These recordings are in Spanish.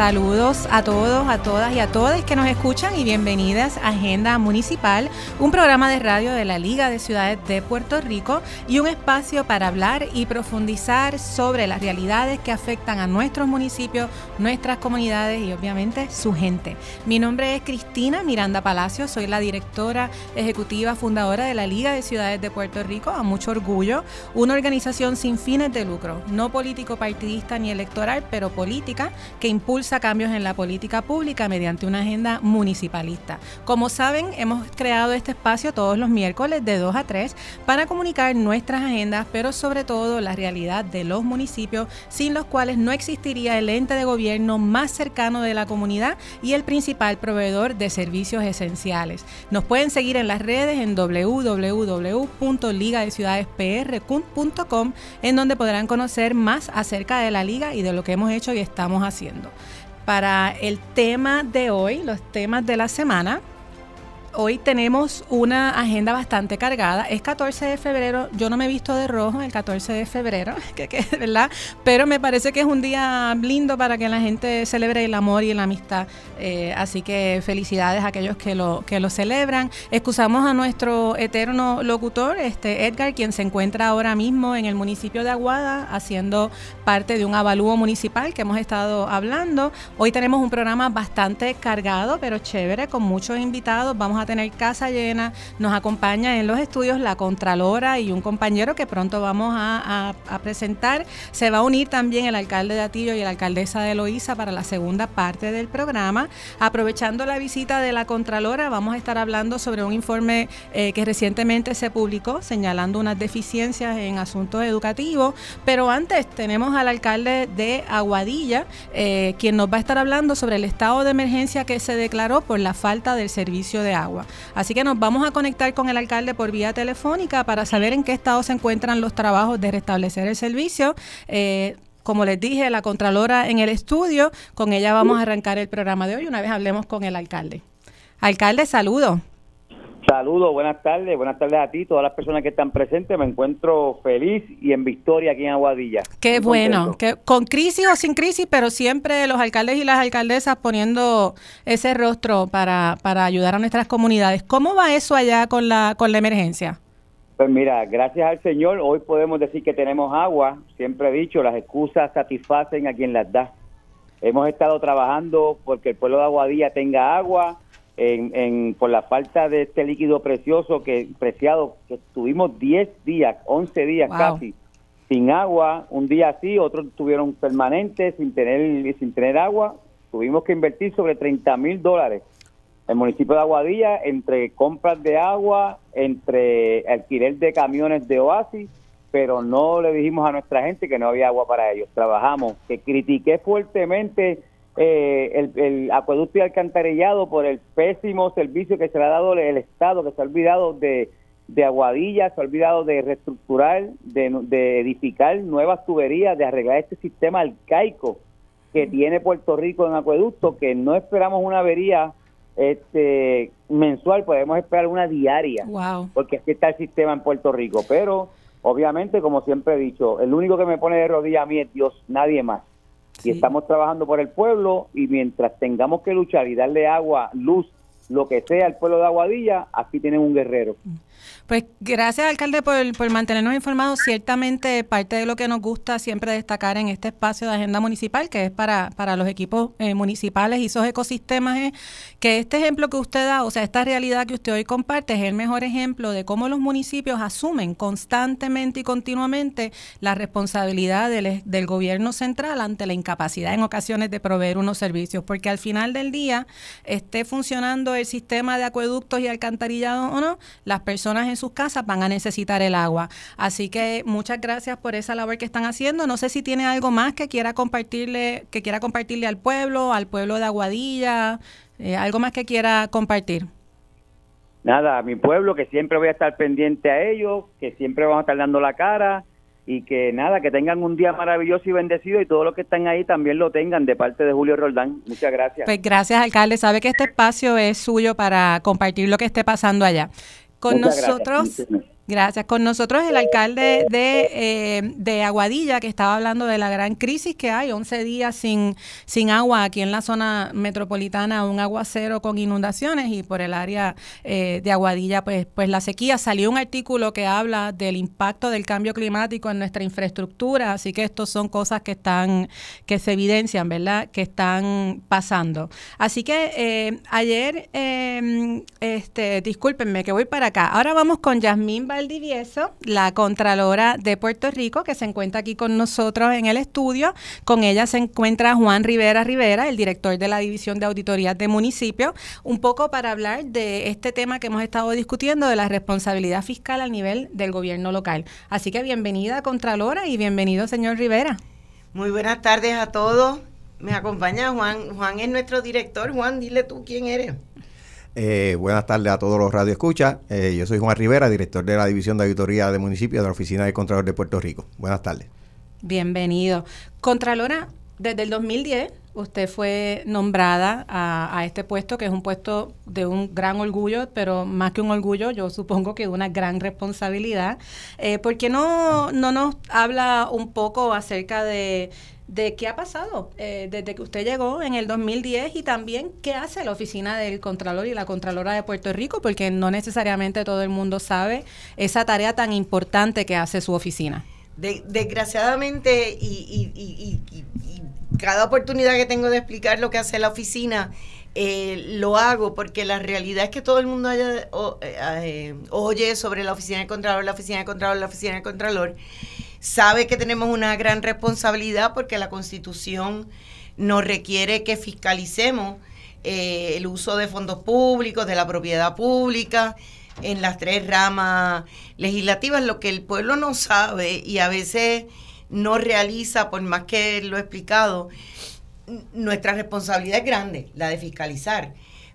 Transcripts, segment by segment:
Saludos a todos, a todas y a todas que nos escuchan y bienvenidas a Agenda Municipal, un programa de radio de la Liga de Ciudades de Puerto Rico y un espacio para hablar y profundizar sobre las realidades que afectan a nuestros municipios, nuestras comunidades y obviamente su gente. Mi nombre es Cristina Miranda Palacio, soy la directora ejecutiva fundadora de la Liga de Ciudades de Puerto Rico, a mucho orgullo, una organización sin fines de lucro, no político partidista ni electoral, pero política que impulsa cambios en la política pública mediante una agenda municipalista. Como saben, hemos creado este espacio todos los miércoles de 2 a 3 para comunicar nuestras agendas, pero sobre todo la realidad de los municipios, sin los cuales no existiría el ente de gobierno más cercano de la comunidad y el principal proveedor de servicios esenciales. Nos pueden seguir en las redes en www.ligadeciudadespr.com, en donde podrán conocer más acerca de la liga y de lo que hemos hecho y estamos haciendo para el tema de hoy, los temas de la semana. Hoy tenemos una agenda bastante cargada. Es 14 de febrero. Yo no me he visto de rojo el 14 de febrero, que, ¿verdad? Pero me parece que es un día lindo para que la gente celebre el amor y la amistad. Eh, así que felicidades a aquellos que lo, que lo celebran. Excusamos a nuestro eterno locutor, este Edgar, quien se encuentra ahora mismo en el municipio de Aguada haciendo parte de un avalúo municipal que hemos estado hablando. Hoy tenemos un programa bastante cargado, pero chévere, con muchos invitados. Vamos a tener casa llena. Nos acompaña en los estudios la Contralora y un compañero que pronto vamos a, presentar. Se va a unir también el alcalde de Atillo y la alcaldesa de Loíza para la segunda parte del programa. Aprovechando la visita de la Contralora, vamos a estar hablando sobre un informe eh, que recientemente se publicó señalando unas deficiencias en asuntos educativos. Pero antes tenemos al alcalde de Aguadilla, eh, quien nos va a estar hablando sobre el estado de emergencia que se declaró por la falta del servicio de agua. Así que nos vamos a conectar con el alcalde por vía telefónica para saber en qué estado se encuentran los trabajos de restablecer el servicio. Eh, como les dije, la Contralora en el estudio, con ella vamos a arrancar el programa de hoy una vez hablemos con el alcalde. Alcalde, saludo. Saludos, buenas tardes, buenas tardes a ti, todas las personas que están presentes. Me encuentro feliz y en victoria aquí en Aguadilla. Qué bueno, que con crisis o sin crisis, pero siempre los alcaldes y las alcaldesas poniendo ese rostro para, para ayudar a nuestras comunidades. ¿Cómo va eso allá con la, con la emergencia? Pues mira, gracias al Señor, hoy podemos decir que tenemos agua. Siempre he dicho, las excusas satisfacen a quien las da. Hemos estado trabajando porque el pueblo de Aguadilla tenga agua en, por la falta de este líquido precioso que preciado que estuvimos 10 días, 11 días casi sin agua, un día así, otros tuvieron permanentes sin tener sin tener agua, tuvimos que invertir sobre 30 mil dólares. El municipio de Aguadilla, entre compras de agua, entre alquiler de camiones de oasis, pero no le dijimos a nuestra gente que no había agua para ellos. Trabajamos, que critiqué fuertemente eh, el, acueducto y alcantarillado por el pésimo servicio que se le ha dado el Estado, que se ha olvidado de, de Aguadilla, se ha olvidado de reestructurar, de, edificar nuevas tuberías, de arreglar este sistema arcaico que tiene Puerto Rico en acueducto, que no esperamos una avería este, mensual, podemos esperar una diaria, porque así está el sistema en Puerto Rico. Pero, obviamente, como siempre he dicho, el único que me pone de rodillas a mí es Dios, nadie más y estamos trabajando por el pueblo y mientras tengamos que luchar y darle agua, luz, lo que sea al pueblo de Aguadilla, aquí tienen un guerrero. Pues gracias, alcalde, por, por, mantenernos informados. Ciertamente, parte de lo que nos gusta siempre destacar en este espacio de agenda municipal, que es para, para los equipos eh, municipales y esos ecosistemas, es que este ejemplo que usted da, o sea, esta realidad que usted hoy comparte, es el mejor ejemplo de cómo los municipios asumen constantemente y continuamente la responsabilidad del, del gobierno central ante la incapacidad en ocasiones de proveer unos servicios, porque al final del día, esté funcionando el sistema de acueductos y alcantarillado o no, las personas en sus casas van a necesitar el agua. Así que muchas gracias por esa labor que están haciendo. No sé si tiene algo más que quiera compartirle, que quiera compartirle al pueblo, al pueblo de Aguadilla, eh, algo más que quiera compartir. nada, a mi pueblo, que siempre voy a estar pendiente a ellos, que siempre vamos a estar dando la cara y que nada, que tengan un día maravilloso y bendecido y todos los que están ahí también lo tengan de parte de Julio Roldán. Muchas gracias. Pues gracias, alcalde. Sabe que este espacio es suyo para compartir lo que esté pasando allá. Con nosotros... Gracias. Con nosotros el alcalde de, eh, de, Aguadilla, que estaba hablando de la gran crisis que hay, 11 días sin, sin agua aquí en la zona metropolitana, un aguacero con inundaciones y por el área eh, de Aguadilla, pues, pues la sequía. Salió un artículo que habla del impacto del cambio climático en nuestra infraestructura, así que estos son cosas que están, que se evidencian, ¿verdad?, que están pasando. Así que eh, ayer, em, este, discúlpenme que voy para acá. Ahora vamos con Yasmín Valdivieso, la Contralora de Puerto Rico, que se encuentra aquí con nosotros en el estudio. Con ella se encuentra Juan Rivera Rivera, el director de la División de Auditorías de Municipio, un poco para hablar de este tema que hemos estado discutiendo de la responsabilidad fiscal a nivel del gobierno local. Así que bienvenida, Contralora, y bienvenido, señor Rivera. Muy buenas tardes a todos. Me acompaña Juan. Juan es nuestro director. Juan, dile tú quién eres. Eh, buenas tardes a todos los radioescuchas. Eh, yo soy Juan Rivera, director de la División de Auditoría de Municipios de la Oficina del Contralor de Puerto Rico. Buenas tardes. Bienvenido. Contralora, desde el 2010 usted fue nombrada a, este puesto, que es un puesto de un gran orgullo, pero más que un orgullo, yo supongo que una gran responsabilidad. Eh, ¿Por qué no, no nos habla un poco acerca de de qué ha pasado eh, desde que usted llegó en el 2010 y también qué hace la oficina del Contralor y la Contralora de Puerto Rico, porque no necesariamente todo el mundo sabe esa tarea tan importante que hace su oficina. desgraciadamente, y, cada oportunidad que tengo de explicar lo que hace la oficina, eh, lo hago porque la realidad es que todo el mundo haya, eh, oye sobre la oficina del Contralor, la oficina del Contralor, la oficina del Contralor sabe que tenemos una gran responsabilidad porque la Constitución nos requiere que fiscalicemos eh, el uso de fondos públicos, de la propiedad pública, en las tres ramas legislativas, lo que el pueblo no sabe y a veces no realiza, por más que lo he explicado, nuestra responsabilidad es grande, la de fiscalizar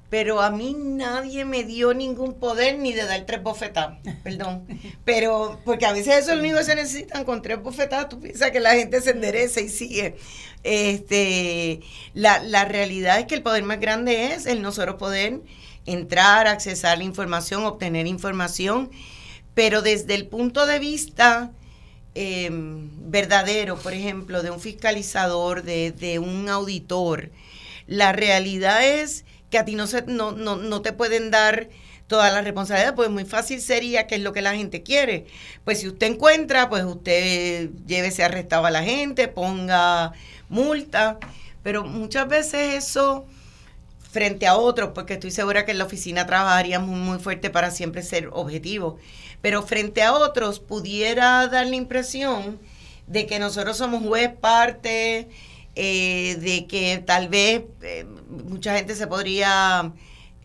pero a mí nadie me dio ningún poder ni de dar tres bofetadas, perdón. Pero, porque a veces eso es lo único que se necesitan, con tres bofetadas tú piensas que la gente se endereza y sigue. Este, la, la realidad es que el poder más grande es el nosotros poder entrar, accesar la información, obtener información, pero desde el punto de vista em, verdadero, por ejemplo, de un fiscalizador, de, de un auditor, la realidad es que a ti no, se, no, no, no te pueden dar toda la responsabilidad, pues muy fácil sería que es lo que la gente quiere. Pues si usted encuentra, pues usted llévese arrestado a la gente, ponga multa, pero muchas veces eso frente a otros, porque estoy segura que en la oficina trabajaríamos muy fuerte para siempre ser objetivos, pero frente a otros pudiera dar la impresión de que nosotros somos juez parte, eh, de que tal vez eh, mucha gente se podría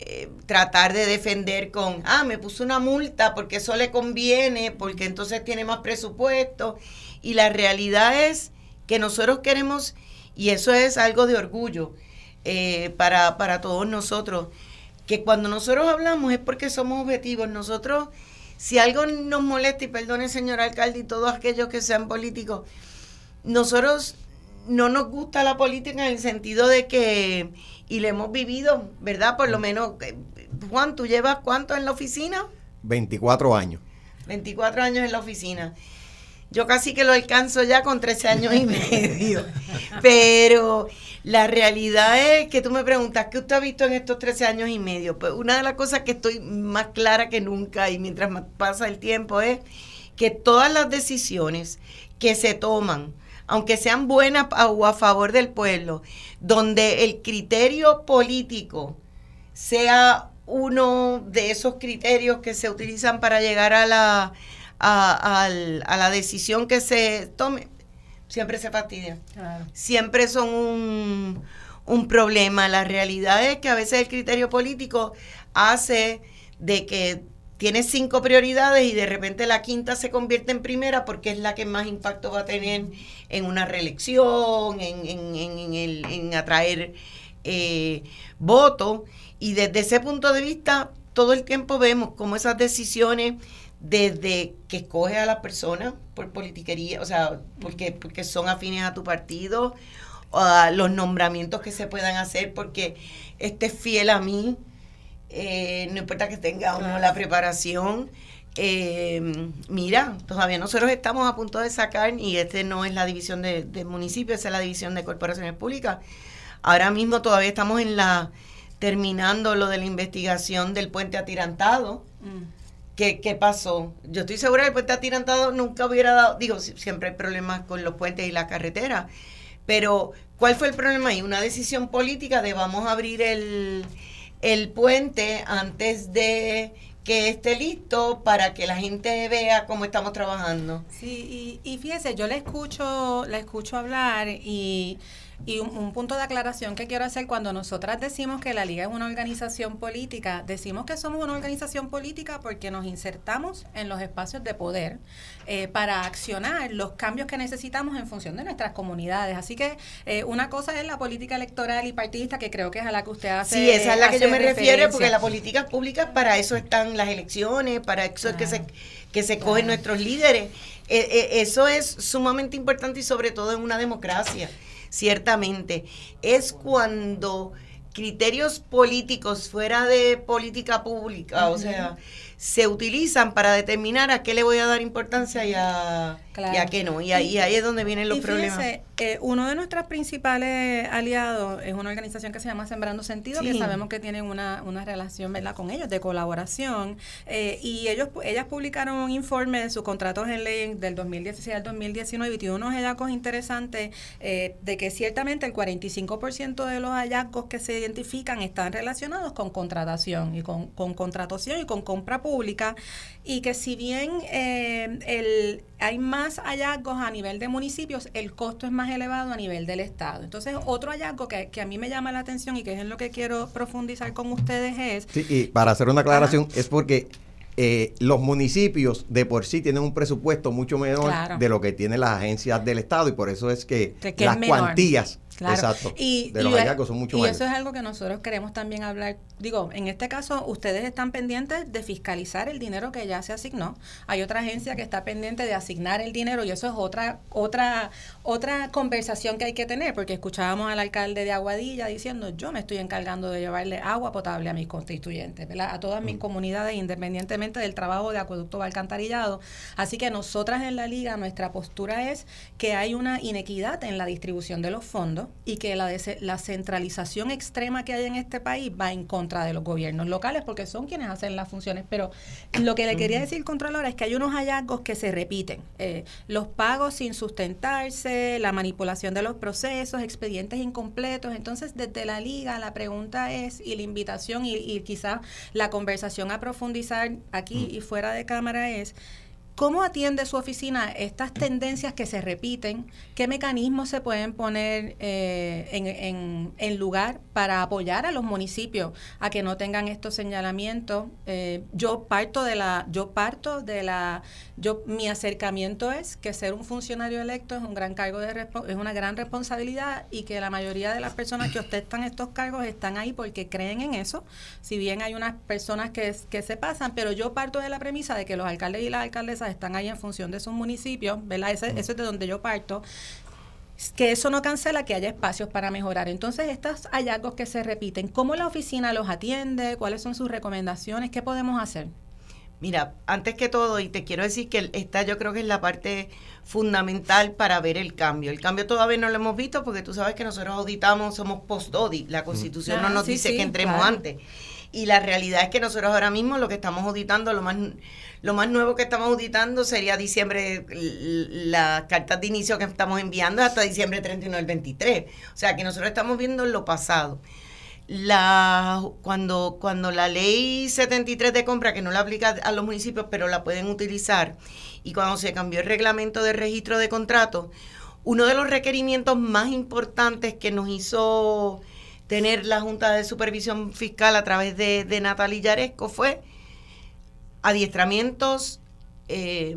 eh, tratar de defender con, ah, me puso una multa porque eso le conviene, porque entonces tiene más presupuesto. Y la realidad es que nosotros queremos, y eso es algo de orgullo para, para todos nosotros, que cuando nosotros hablamos es porque somos objetivos. Nosotros, si algo nos molesta, y perdone señor alcalde y todos aquellos que sean políticos, nosotros no nos gusta la política en el sentido de que, y le hemos vivido, ¿verdad? Por lo mm. menos, eh, Juan, ¿tú llevas cuánto en la oficina? 24 años. 24 años en la oficina. Yo casi que lo alcanzo ya con 13 años y medio. Pero la realidad es que tú me preguntas, ¿qué usted ha visto en estos 13 años y medio? Pues una de las cosas que estoy más clara que nunca y mientras más pasa el tiempo es que todas las decisiones que se toman aunque sean buenas o a favor del pueblo, donde el criterio político sea uno de esos criterios que se utilizan para llegar a la, a, la decisión que se tome, siempre se fastidia. Siempre son un, un problema. La realidad es que a veces el criterio político hace de que tiene cinco prioridades y de repente la quinta se convierte en primera porque es la que más impacto va a tener en una reelección, en, en, en, en atraer eh, votos. Y desde ese punto de vista, todo el tiempo vemos cómo esas decisiones, desde que escoges a las personas por politiquería, o sea, porque, porque son afines a tu partido, a los nombramientos que se puedan hacer porque estés fiel a mí, eh, no importa que tenga o no la preparación. Eh, mira, todavía nosotros estamos a punto de sacar, y este no es la división de, de municipios, es la división de corporaciones públicas. Ahora mismo todavía estamos en la terminando lo de la investigación del puente atirantado. Mm. ¿Qué, ¿Qué, pasó? Yo estoy segura que el puente atirantado nunca hubiera dado, digo, siempre hay problemas con los puentes y la carretera, pero ¿cuál fue el problema ahí? Una decisión política de vamos a abrir el, el puente antes de que esté listo para que la gente vea cómo estamos trabajando. Sí, y, y fíjese, yo le escucho, le escucho hablar y y un, punto de aclaración que quiero hacer, cuando nosotras decimos que la Liga es una organización política, decimos que somos una organización política porque nos insertamos en los espacios de poder eh, para accionar los cambios que necesitamos en función de nuestras comunidades. Así que eh, una cosa es la política electoral y partidista, que creo que es a la que usted hace. Sí, esa es la que yo me refiero, porque las políticas públicas, para eso están las elecciones, para eso es que se, que se cogen nuestros líderes. Eh, eso es sumamente importante y sobre todo en una democracia ciertamente, es cuando criterios políticos fuera de política pública, o sea, se utilizan para determinar a qué le voy a dar importancia y a, qué no. Y ahí, ahí es donde vienen los problemas. Eh, uno de nuestros principales aliados es una organización que se llama Sembrando Sentido, que sabemos que tienen una, una relación ¿verdad? con ellos de colaboración. Eh, y ellos ellas publicaron un informe de sus contratos en ley del 2016 al 2019 y tiene unos hallazgos interesantes eh, de que ciertamente el 45% de los hallazgos que se identifican están relacionados con contratación y con, con contratación y con compra pública pública y que si bien eh, el, hay más hallazgos a nivel de municipios, el costo es más elevado a nivel del Estado. Entonces, otro hallazgo que, que a mí me llama la atención y que es en lo que quiero profundizar con ustedes es... Sí, y para hacer una aclaración, es porque eh, los municipios de por sí tienen un presupuesto mucho menor de lo que tienen las agencias del Estado y por eso es que, las cuantías Exacto. Y, de los hallazgos son mucho Y eso es algo que nosotros queremos también hablar. Digo, en este caso, ustedes están pendientes de fiscalizar el dinero que ya se asignó. Hay otra agencia que está pendiente de asignar el dinero y eso es otra otra otra conversación que hay que tener, porque escuchábamos al alcalde de Aguadilla diciendo, yo me estoy encargando de llevarle agua potable a mis constituyentes, ¿verdad? A todas mis mm. comunidades, independientemente del trabajo de acueducto alcantarillado. Así que nosotras en la liga, nuestra postura es que hay una inequidad en la distribución de los fondos y que la, la centralización extrema que hay en este país va en contra de los gobiernos locales porque son quienes hacen las funciones. Pero lo que le quería decir, Contralora, es que hay unos hallazgos que se repiten. Eh, los pagos sin sustentarse, la manipulación de los procesos, expedientes incompletos. Entonces, desde la liga, la pregunta es, y la invitación y, y quizás la conversación a profundizar aquí y fuera de cámara es, ¿Cómo atiende su oficina estas tendencias que se repiten? ¿Qué mecanismos se pueden poner eh, en, lugar para apoyar a los municipios a que no tengan estos señalamientos? Eh, yo parto de la, yo parto de la, yo mi acercamiento es que ser un funcionario electo es un gran cargo de es una gran responsabilidad y que la mayoría de las personas que ostentan estos cargos están ahí porque creen en eso. Si bien hay unas personas que, que se pasan, pero yo parto de la premisa de que los alcaldes y las alcaldesas están ahí en función de sus municipios, ¿verdad? Ese, eso es de donde yo parto que eso no cancela que haya espacios para mejorar. Entonces, estos hallazgos que se repiten, ¿cómo la oficina los atiende? ¿Cuáles son sus recomendaciones? ¿Qué podemos hacer? Mira, antes que todo, y te quiero decir que esta yo creo que es la parte fundamental para ver el cambio. El cambio todavía no lo hemos visto porque tú sabes que nosotros auditamos, somos post-audit. La constitución no nos dice que entremos antes. Y la realidad es que nosotros ahora mismo lo que estamos auditando, lo más lo más nuevo que estamos auditando sería diciembre, las cartas de inicio que estamos enviando hasta diciembre 31 del 23. O sea que nosotros estamos viendo lo pasado. La, cuando, cuando la ley 73 de compra, que no la aplica a los municipios, pero la pueden utilizar, y cuando se cambió el reglamento de registro de contratos, uno de los requerimientos más importantes que nos hizo tener la Junta de Supervisión Fiscal a través de, de Natalia Yaresco fue adiestramientos eh,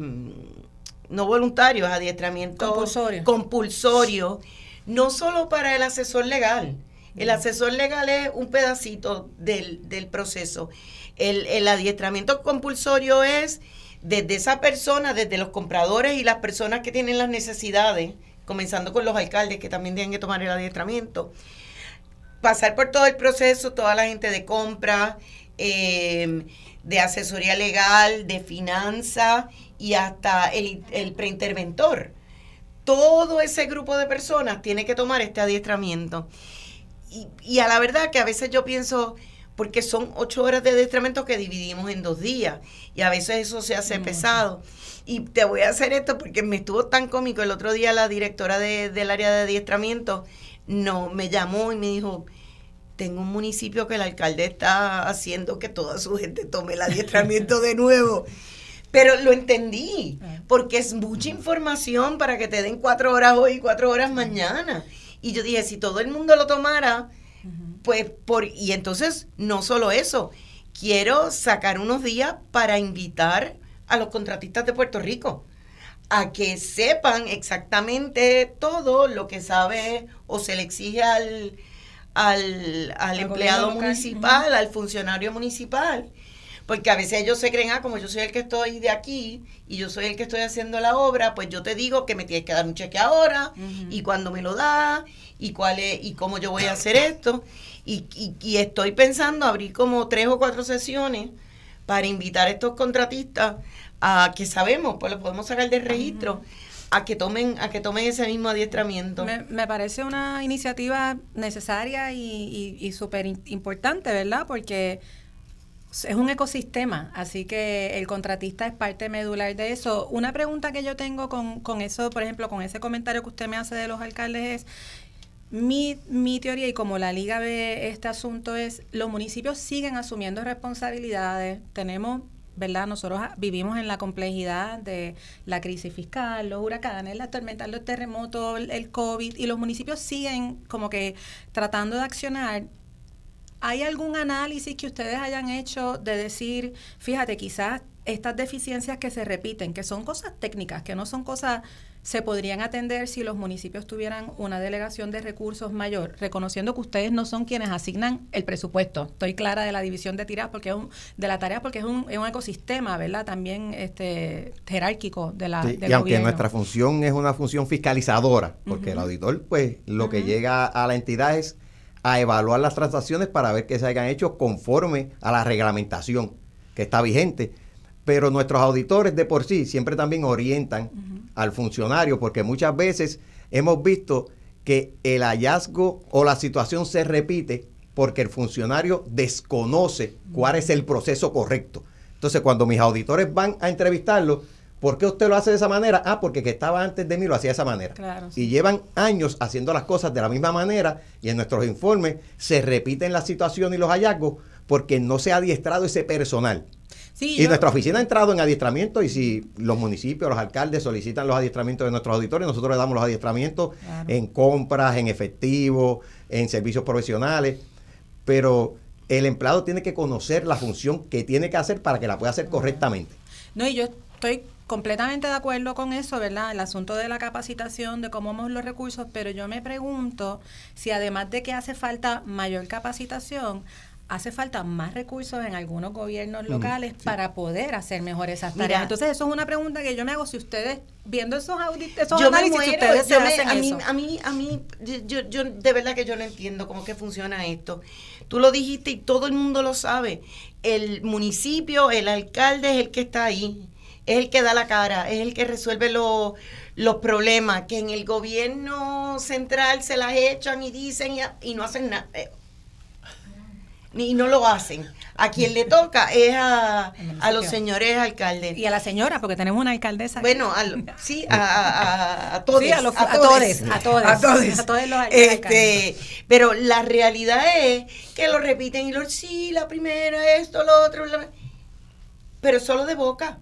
no voluntarios, adiestramientos compulsorios, compulsorio, no solo para el asesor legal, El asesor legal es un pedacito del, proceso. El, el adiestramiento compulsorio es desde esa persona, desde los compradores y las personas que tienen las necesidades, comenzando con los alcaldes que también tienen que tomar el adiestramiento, pasar por todo el proceso, toda la gente de compra, eh, de asesoría legal, de finanza y hasta el, el preinterventor. Todo ese grupo de personas tiene que tomar este adiestramiento. Y, y a la verdad que a veces yo pienso, porque son ocho horas de adiestramiento que dividimos en dos días y a veces eso se hace pesado. Y te voy a hacer esto porque me estuvo tan cómico. El otro día la directora del área de adiestramiento no, me llamó y me dijo, tengo un municipio que el alcalde está haciendo que toda su gente tome el adiestramiento de nuevo. Pero lo entendí, ah. porque es mucha información para que te den cuatro horas hoy y cuatro horas mañana. Y yo dije, si todo el mundo lo tomara, pues por... Y entonces, no solo eso, quiero sacar unos días para invitar a los contratistas de Puerto Rico a que sepan exactamente todo lo que sabe o se le exige al, al, al empleado municipal, al funcionario municipal. Porque a veces ellos se creen, ah, como yo soy el que estoy de aquí y yo soy el que estoy haciendo la obra, pues yo te digo que me tienes que dar un cheque ahora y cuándo me lo da y cuál es y cómo yo voy a hacer esto. Y, y, estoy pensando abrir como tres o cuatro sesiones para invitar a estos contratistas a que sabemos, pues lo podemos sacar del registro a que tomen a que tomen ese mismo adiestramiento. Me, parece una iniciativa necesaria y, y, súper importante, ¿verdad? Porque es un ecosistema, así que el contratista es parte medular de eso. Una pregunta que yo tengo con, con eso, por ejemplo, con ese comentario que usted me hace de los alcaldes es, mi, mi teoría y como la liga ve este asunto es, los municipios siguen asumiendo responsabilidades, tenemos ¿verdad? Nosotros vivimos en la complejidad de la crisis fiscal, los huracanes, las tormentas, los terremotos, el COVID, y los municipios siguen como que tratando de accionar. ¿Hay algún análisis que ustedes hayan hecho de decir, fíjate, quizás estas deficiencias que se repiten, que son cosas técnicas, que no son cosas se podrían atender si los municipios tuvieran una delegación de recursos mayor, reconociendo que ustedes no son quienes asignan el presupuesto. Estoy clara de la división de tiras porque es un, de la tarea porque es un, es un ecosistema, ¿verdad? También este jerárquico de la sí, Y aunque nuestra función es una función fiscalizadora, porque el auditor pues lo que llega a la entidad es a evaluar las transacciones para ver que se hayan hecho conforme a la reglamentación que está vigente. Pero nuestros auditores de por sí siempre también orientan al funcionario, porque muchas veces hemos visto que el hallazgo o la situación se repite porque el funcionario desconoce cuál es el proceso correcto. Entonces, cuando mis auditores van a entrevistarlo, ¿por qué usted lo hace de esa manera? Ah, porque que estaba antes de mí lo hacía de esa manera. Y llevan años haciendo las cosas de la misma manera y en nuestros informes se repiten las situaciones y los hallazgos porque no se ha adiestrado ese personal y nuestra oficina ha entrado en adiestramiento y si los municipios, los alcaldes solicitan los adiestramientos de nuestros auditores, nosotros le damos los adiestramientos en compras, en efectivo, en servicios profesionales, pero el empleado tiene que conocer la función que tiene que hacer para que la pueda hacer correctamente. No, y yo estoy completamente de acuerdo con eso, ¿verdad? El asunto de la capacitación, de cómo vamos los recursos, pero yo me pregunto si además de que hace falta mayor capacitación, hace falta más recursos en algunos gobiernos locales para poder hacer mejor esas tareas. Entonces, eso es una pregunta que yo me hago si ustedes, viendo esos, esos análisis, ustedes se hacen a mí, A mí, a mí yo, yo de verdad que yo no entiendo cómo que funciona esto. Tú lo dijiste y todo el mundo lo sabe. El municipio, el alcalde es el que está ahí, es el que da la cara, es el que resuelve los los problemas que en el gobierno central se las echan y dicen y, y no hacen nada. Eh, y no lo hacen. A quien le toca es a, los señores alcaldes. Y a la señora, porque tenemos una alcaldesa. Bueno, sí, a, a, todos. a, los, a, todos. A todos. A todos. los este, Pero la realidad es que lo repiten y lo, sí, la primera, esto, lo otro. pero solo de boca.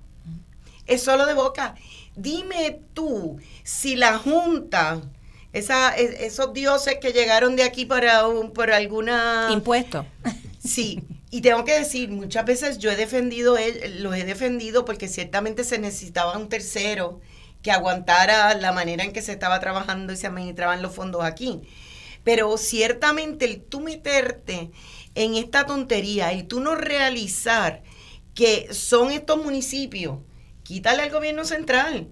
Es solo de boca. Dime tú si la Junta esa, esos dioses que llegaron de aquí para un, por alguna... Impuesto. Sí, y tengo que decir, muchas veces yo he defendido, los he defendido porque ciertamente se necesitaba un tercero que aguantara la manera en que se estaba trabajando y se administraban los fondos aquí. Pero ciertamente el tú meterte en esta tontería, el tú no realizar que son estos municipios, quítale al gobierno central.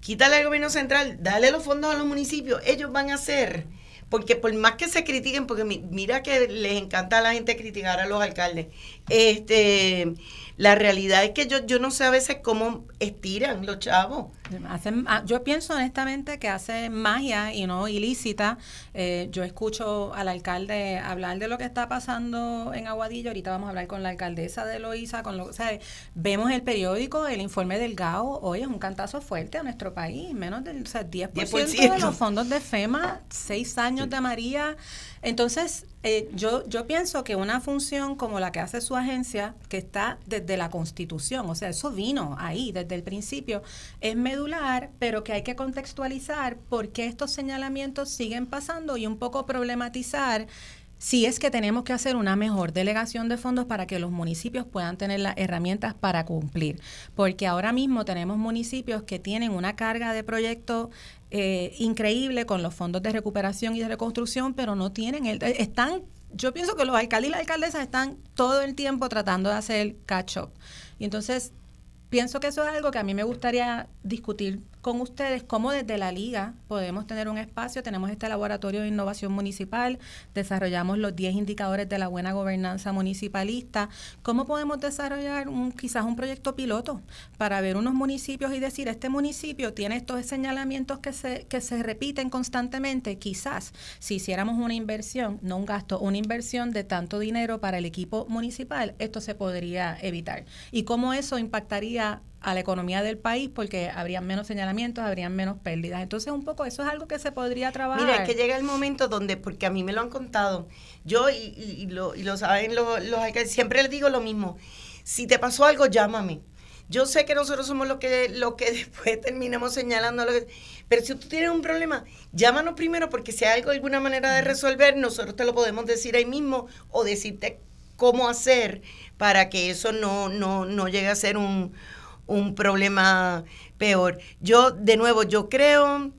Quítale al gobierno central, dale los fondos a los municipios, ellos van a hacer porque por más que se critiquen, porque mira que les encanta a la gente criticar a los alcaldes, este la realidad es que yo, yo no sé a veces cómo estiran los chavos. Hacen, ah, yo pienso honestamente que hace magia y no ilícita. Eh, yo escucho al alcalde hablar de lo que está pasando en Aguadillo. Ahorita vamos a hablar con la alcaldesa de Loíza. Con lo, o sea, vemos el periódico, el informe del GAO. Hoy es un cantazo fuerte a nuestro país. Menos del o sea, 10%, de los fondos de FEMA, seis años de María. Entonces, eh, yo, yo pienso que una función como la que hace su agencia, que está desde la Constitución, o sea, eso vino ahí desde el principio, es medular, pero que hay que contextualizar por qué estos señalamientos siguen pasando y un poco problematizar si es que tenemos que hacer una mejor delegación de fondos para que los municipios puedan tener las herramientas para cumplir. Porque ahora mismo tenemos municipios que tienen una carga de proyectos eh, increíble con los fondos de recuperación y de reconstrucción, pero no tienen el, están yo pienso que los alcaldes y las alcaldesas están todo el tiempo tratando de hacer catch up. Y entonces pienso que eso es algo que a mí me gustaría discutir con ustedes cómo desde la liga podemos tener un espacio. Tenemos este laboratorio de innovación municipal, desarrollamos los 10 indicadores de la buena gobernanza municipalista. ¿Cómo podemos desarrollar un, quizás un proyecto piloto para ver unos municipios y decir, este municipio tiene estos señalamientos que se, que se repiten constantemente? Quizás si hiciéramos una inversión, no un gasto, una inversión de tanto dinero para el equipo municipal, esto se podría evitar. ¿Y cómo eso impactaría a la economía del país porque habrían menos señalamientos, habrían menos pérdidas. Entonces, un poco eso es algo que se podría trabajar. Mira, es que llega el momento donde, porque a mí me lo han contado, yo y, lo, y lo, saben los, los siempre les digo lo mismo, si te pasó algo, llámame. Yo sé que nosotros somos los que, lo que después terminamos señalando, lo pero si tú tienes un problema, llámanos primero porque si hay algo, alguna manera de resolver, nosotros te lo podemos decir ahí mismo o decirte cómo hacer para que eso no, no, no llegue a ser un, un problema peor. Yo, de nuevo, yo creo,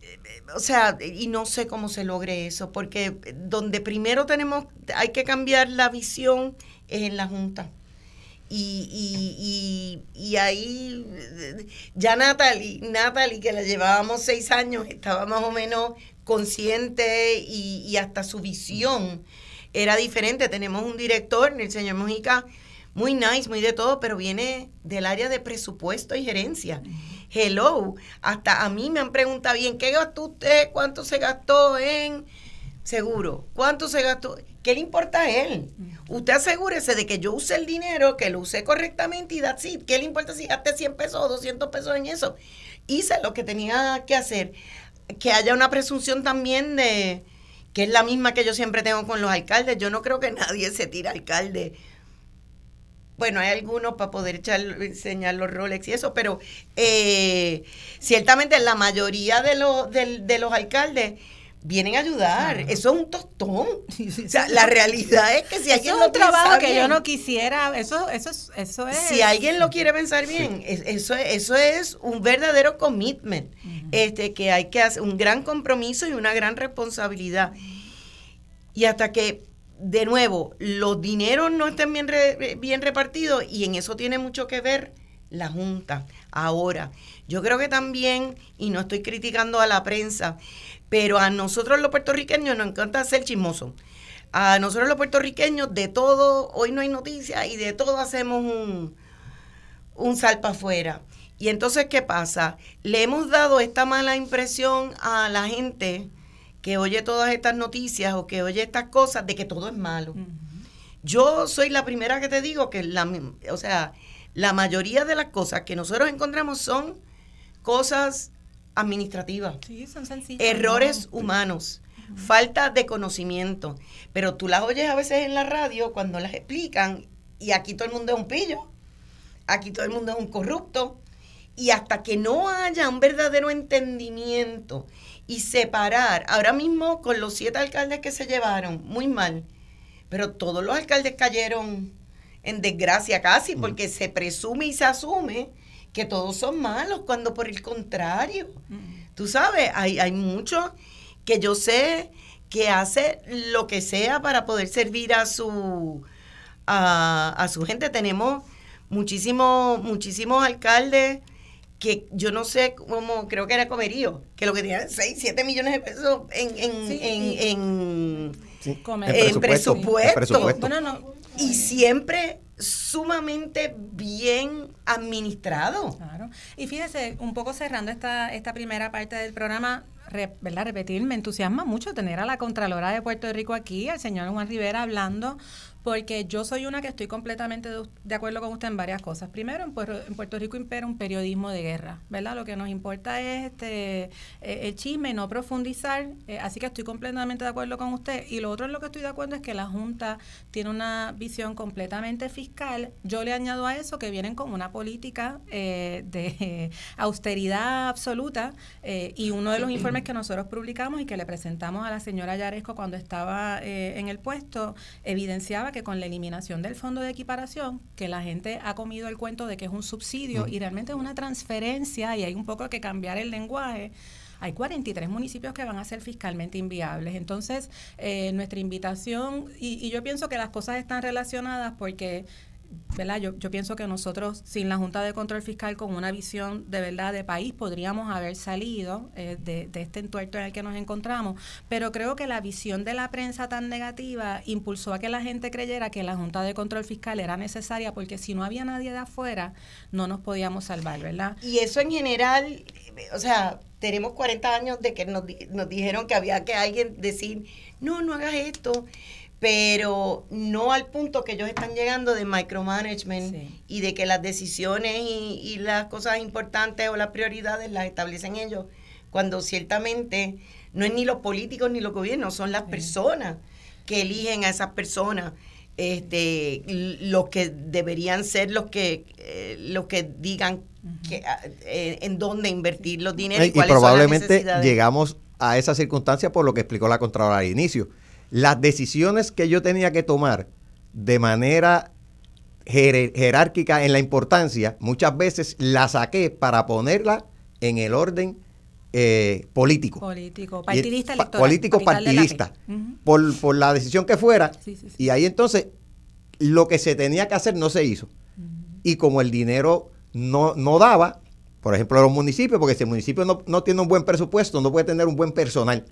eh, o sea, y no sé cómo se logre eso, porque donde primero tenemos, hay que cambiar la visión es en la Junta. Y, y, y, ahí ya Natalie, Natalie, que la llevábamos seis años, estaba más o menos consciente y, y hasta su visión era diferente. Tenemos un director, el señor Mojica, muy nice, muy de todo, pero viene del área de presupuesto y gerencia. Hello, hasta a mí me han preguntado bien, ¿qué gastó usted? ¿Cuánto se gastó en seguro? ¿Cuánto se gastó? ¿Qué le importa a él? Usted asegúrese de que yo use el dinero, que lo use correctamente y that's it. ¿Qué le importa si gasté 100 pesos o 200 pesos en eso? Hice lo que tenía que hacer. Que haya una presunción también de que es la misma que yo siempre tengo con los alcaldes. Yo no creo que nadie se tire alcalde bueno, hay algunos para poder echar, enseñar los Rolex y eso, pero eh, ciertamente la mayoría de, los de, los alcaldes vienen a ayudar. Eso es un tostón. o sea, la realidad es que si alguien es un trabajo que yo no quisiera, eso, eso, es, eso es. Si alguien lo quiere pensar bien, eso, eso es un verdadero commitment, este, que hay que hacer un gran compromiso y una gran responsabilidad. Y hasta que de nuevo, los dineros no estén bien, bien repartidos y en eso tiene mucho que ver la Junta. Ahora, yo creo que también, y no estoy criticando a la prensa, pero a nosotros los puertorriqueños nos encanta ser chismosos. A nosotros los puertorriqueños de todo, hoy no hay noticias y de todo hacemos un, un salpa afuera. Y entonces, ¿qué pasa? Le hemos dado esta mala impresión a la gente que oye todas estas noticias o que oye estas cosas de que todo es malo. Yo soy la primera que te digo que la, o sea, la mayoría de las cosas que nosotros encontramos son cosas administrativas. Sí, son sencillas. Errores humanos, falta de conocimiento. Pero tú las oyes a veces en la radio cuando las explican y aquí todo el mundo es un pillo, aquí todo el mundo es un corrupto. Y hasta que no haya un verdadero entendimiento y separar. Ahora mismo con los siete alcaldes que se llevaron, muy mal, pero todos los alcaldes cayeron en desgracia casi mm. porque se presume y se asume que todos son malos cuando por el contrario, mm. tú sabes, hay, hay muchos que yo sé que hace lo que sea para poder servir a su a, a su gente. Tenemos muchísimos muchísimos alcaldes que yo no sé cómo, creo que era Comerío, que lo que tenían 6, 7 millones de pesos en, en, Sí, en, en, Sí, presupuesto, presupuesto. en presupuesto. Bueno, no, y siempre sumamente bien administrado. Claro. Y fíjese, un poco cerrando esta, esta primera parte del programa, re- ¿verdad? repetir, me entusiasma mucho tener a la Contralora de Puerto Rico aquí, al señor Juan Rivera, hablando, porque yo soy una que estoy completamente de, de acuerdo con usted en varias cosas. Primero, en Puerto, en Puerto Rico impera un periodismo de guerra, ¿verdad? Lo que nos importa es este eh, el chisme, no profundizar, eh, así que estoy completamente de acuerdo con usted. Y lo otro en lo que estoy de acuerdo es que la Junta tiene una visión completamente fiscal. Yo le añado a eso que vienen con una política eh, de austeridad absoluta eh, y uno de los informes que nosotros publicamos y que le presentamos a la señora Yaresco cuando estaba en el puesto evidenciaba que con la eliminación del fondo de equiparación, que la gente ha comido el cuento de que es un subsidio y realmente es una transferencia y hay un poco que cambiar el lenguaje. Hay 43 municipios que van a ser fiscalmente inviables. Entonces, eh, nuestra invitación, y, y yo pienso que las cosas están relacionadas porque ¿verdad? Yo, yo pienso que nosotros, sin la Junta de Control Fiscal, con una visión de verdad de país, podríamos haber salido eh, de, de este entuerto en el que nos encontramos. Pero creo que la visión de la prensa tan negativa impulsó a que la gente creyera que la Junta de Control Fiscal era necesaria, porque si no había nadie de afuera, no nos podíamos salvar, ¿verdad? Y eso en general, eh, o sea, tenemos 40 años de que nos, nos dijeron que había que alguien decir, no, no hagas esto, pero no al punto que ellos están llegando de micromanagement Sí. y de que las decisiones y, y las cosas importantes o las prioridades las establecen ellos, cuando ciertamente no es ni los políticos ni los gobiernos, son las personas que eligen a esas personas este los que deberían ser los que eh, los que digan que, ah, eh, en dónde invertir los dineros y, y cuáles son las probablemente llegamos a esa circunstancia por lo que explicó la Contralora al inicio. Las decisiones que yo tenía que tomar de manera jer- jerárquica en la importancia, muchas veces las saqué para ponerla en el orden eh, político. Político, partidista pa- electoral. Político partidista. Por, por la decisión que fuera. Sí, sí, sí. Y ahí entonces lo que se tenía que hacer no se hizo. Y como el dinero no, no daba, por ejemplo, los municipios, porque si el municipio no, no tiene un buen presupuesto, no puede tener un buen personal.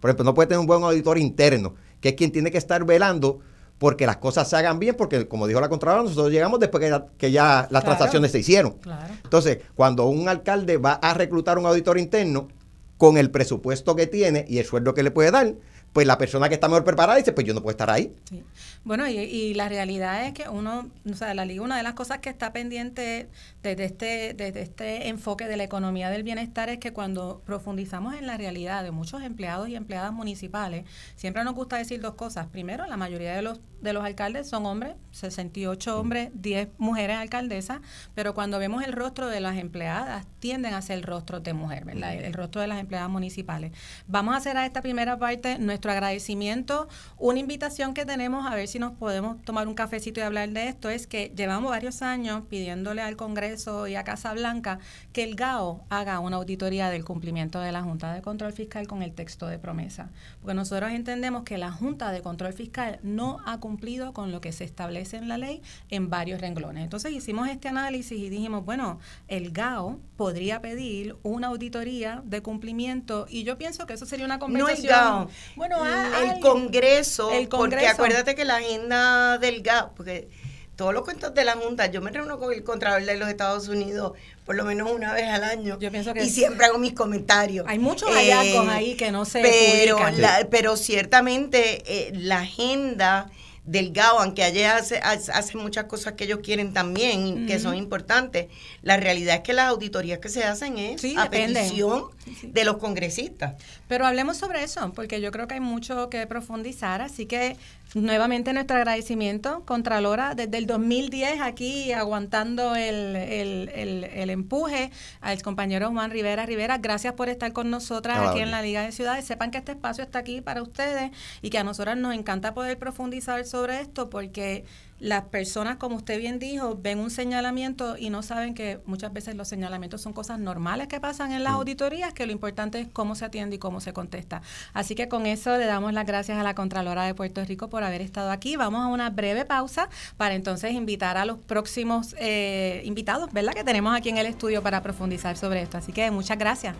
Por ejemplo, no puede tener un buen auditor interno, que es quien tiene que estar velando porque las cosas se hagan bien, porque como dijo la Contralora, nosotros llegamos después que ya, que ya las Claro. transacciones se hicieron. Claro. Entonces, cuando un alcalde va a reclutar un auditor interno, con el presupuesto que tiene y el sueldo que le puede dar, pues la persona que está mejor preparada dice, pues yo no puedo estar ahí. Sí. Bueno, y, y la realidad es que uno, o sea, la liga, una de las cosas que está pendiente desde este, desde este enfoque de la economía del bienestar es que cuando profundizamos en la realidad de muchos empleados y empleadas municipales, siempre nos gusta decir dos cosas. Primero, la mayoría de los, de los alcaldes son hombres, 68 hombres, 10 mujeres alcaldesas, pero cuando vemos el rostro de las empleadas, tienden a ser rostros de mujer, ¿verdad? El, el rostro de las empleadas municipales. Vamos a hacer a esta primera parte nuestro agradecimiento, una invitación que tenemos a ver si nos podemos tomar un cafecito y hablar de esto, es que llevamos varios años pidiéndole al Congreso y a Casa Blanca que el GAO haga una auditoría del cumplimiento de la Junta de Control Fiscal con el texto de promesa, porque nosotros entendemos que la Junta de Control Fiscal no ha cumplido con lo que se establece en la ley en varios renglones. Entonces hicimos este análisis y dijimos, bueno, el GAO podría pedir una auditoría de cumplimiento y yo pienso que eso sería una no el conversación. GAO, Bueno, a- el. Congreso, El porque acuérdate que la agenda del GAO, porque todos los cuentos de la Junta, yo me reúno con el Contralor de los Estados Unidos por lo menos una vez al año Yo pienso que y siempre hago mis comentarios. Hay muchos Eh, hallazgos ahí que no se pero, publican. la- pero ciertamente eh, la agenda del GAO, aunque allá hace, hace muchas cosas que ellos quieren también, y que son importantes, la realidad es que las auditorías que se hacen es Sí, a depende. petición Sí, de los congresistas. Pero hablemos sobre eso, porque yo creo que hay mucho que profundizar, así que nuevamente nuestro agradecimiento, Contralora, desde el 2010 aquí aguantando el, el, el, el empuje al compañero Juan Rivera Rivera, gracias por estar con nosotras aquí en la Liga de Ciudades, sepan que este espacio está aquí para ustedes y que a nosotras nos encanta poder profundizar sobre esto porque las personas, como usted bien dijo, ven un señalamiento y no saben que muchas veces los señalamientos son cosas normales que pasan en las Mm. auditorías, que lo importante es cómo se atiende y cómo se contesta. Así que con eso le damos las gracias a la Contralora de Puerto Rico por haber estado aquí. Vamos a una breve pausa para entonces invitar a los próximos eh, invitados, ¿verdad? Que tenemos aquí en el estudio para profundizar sobre esto. Así que muchas gracias.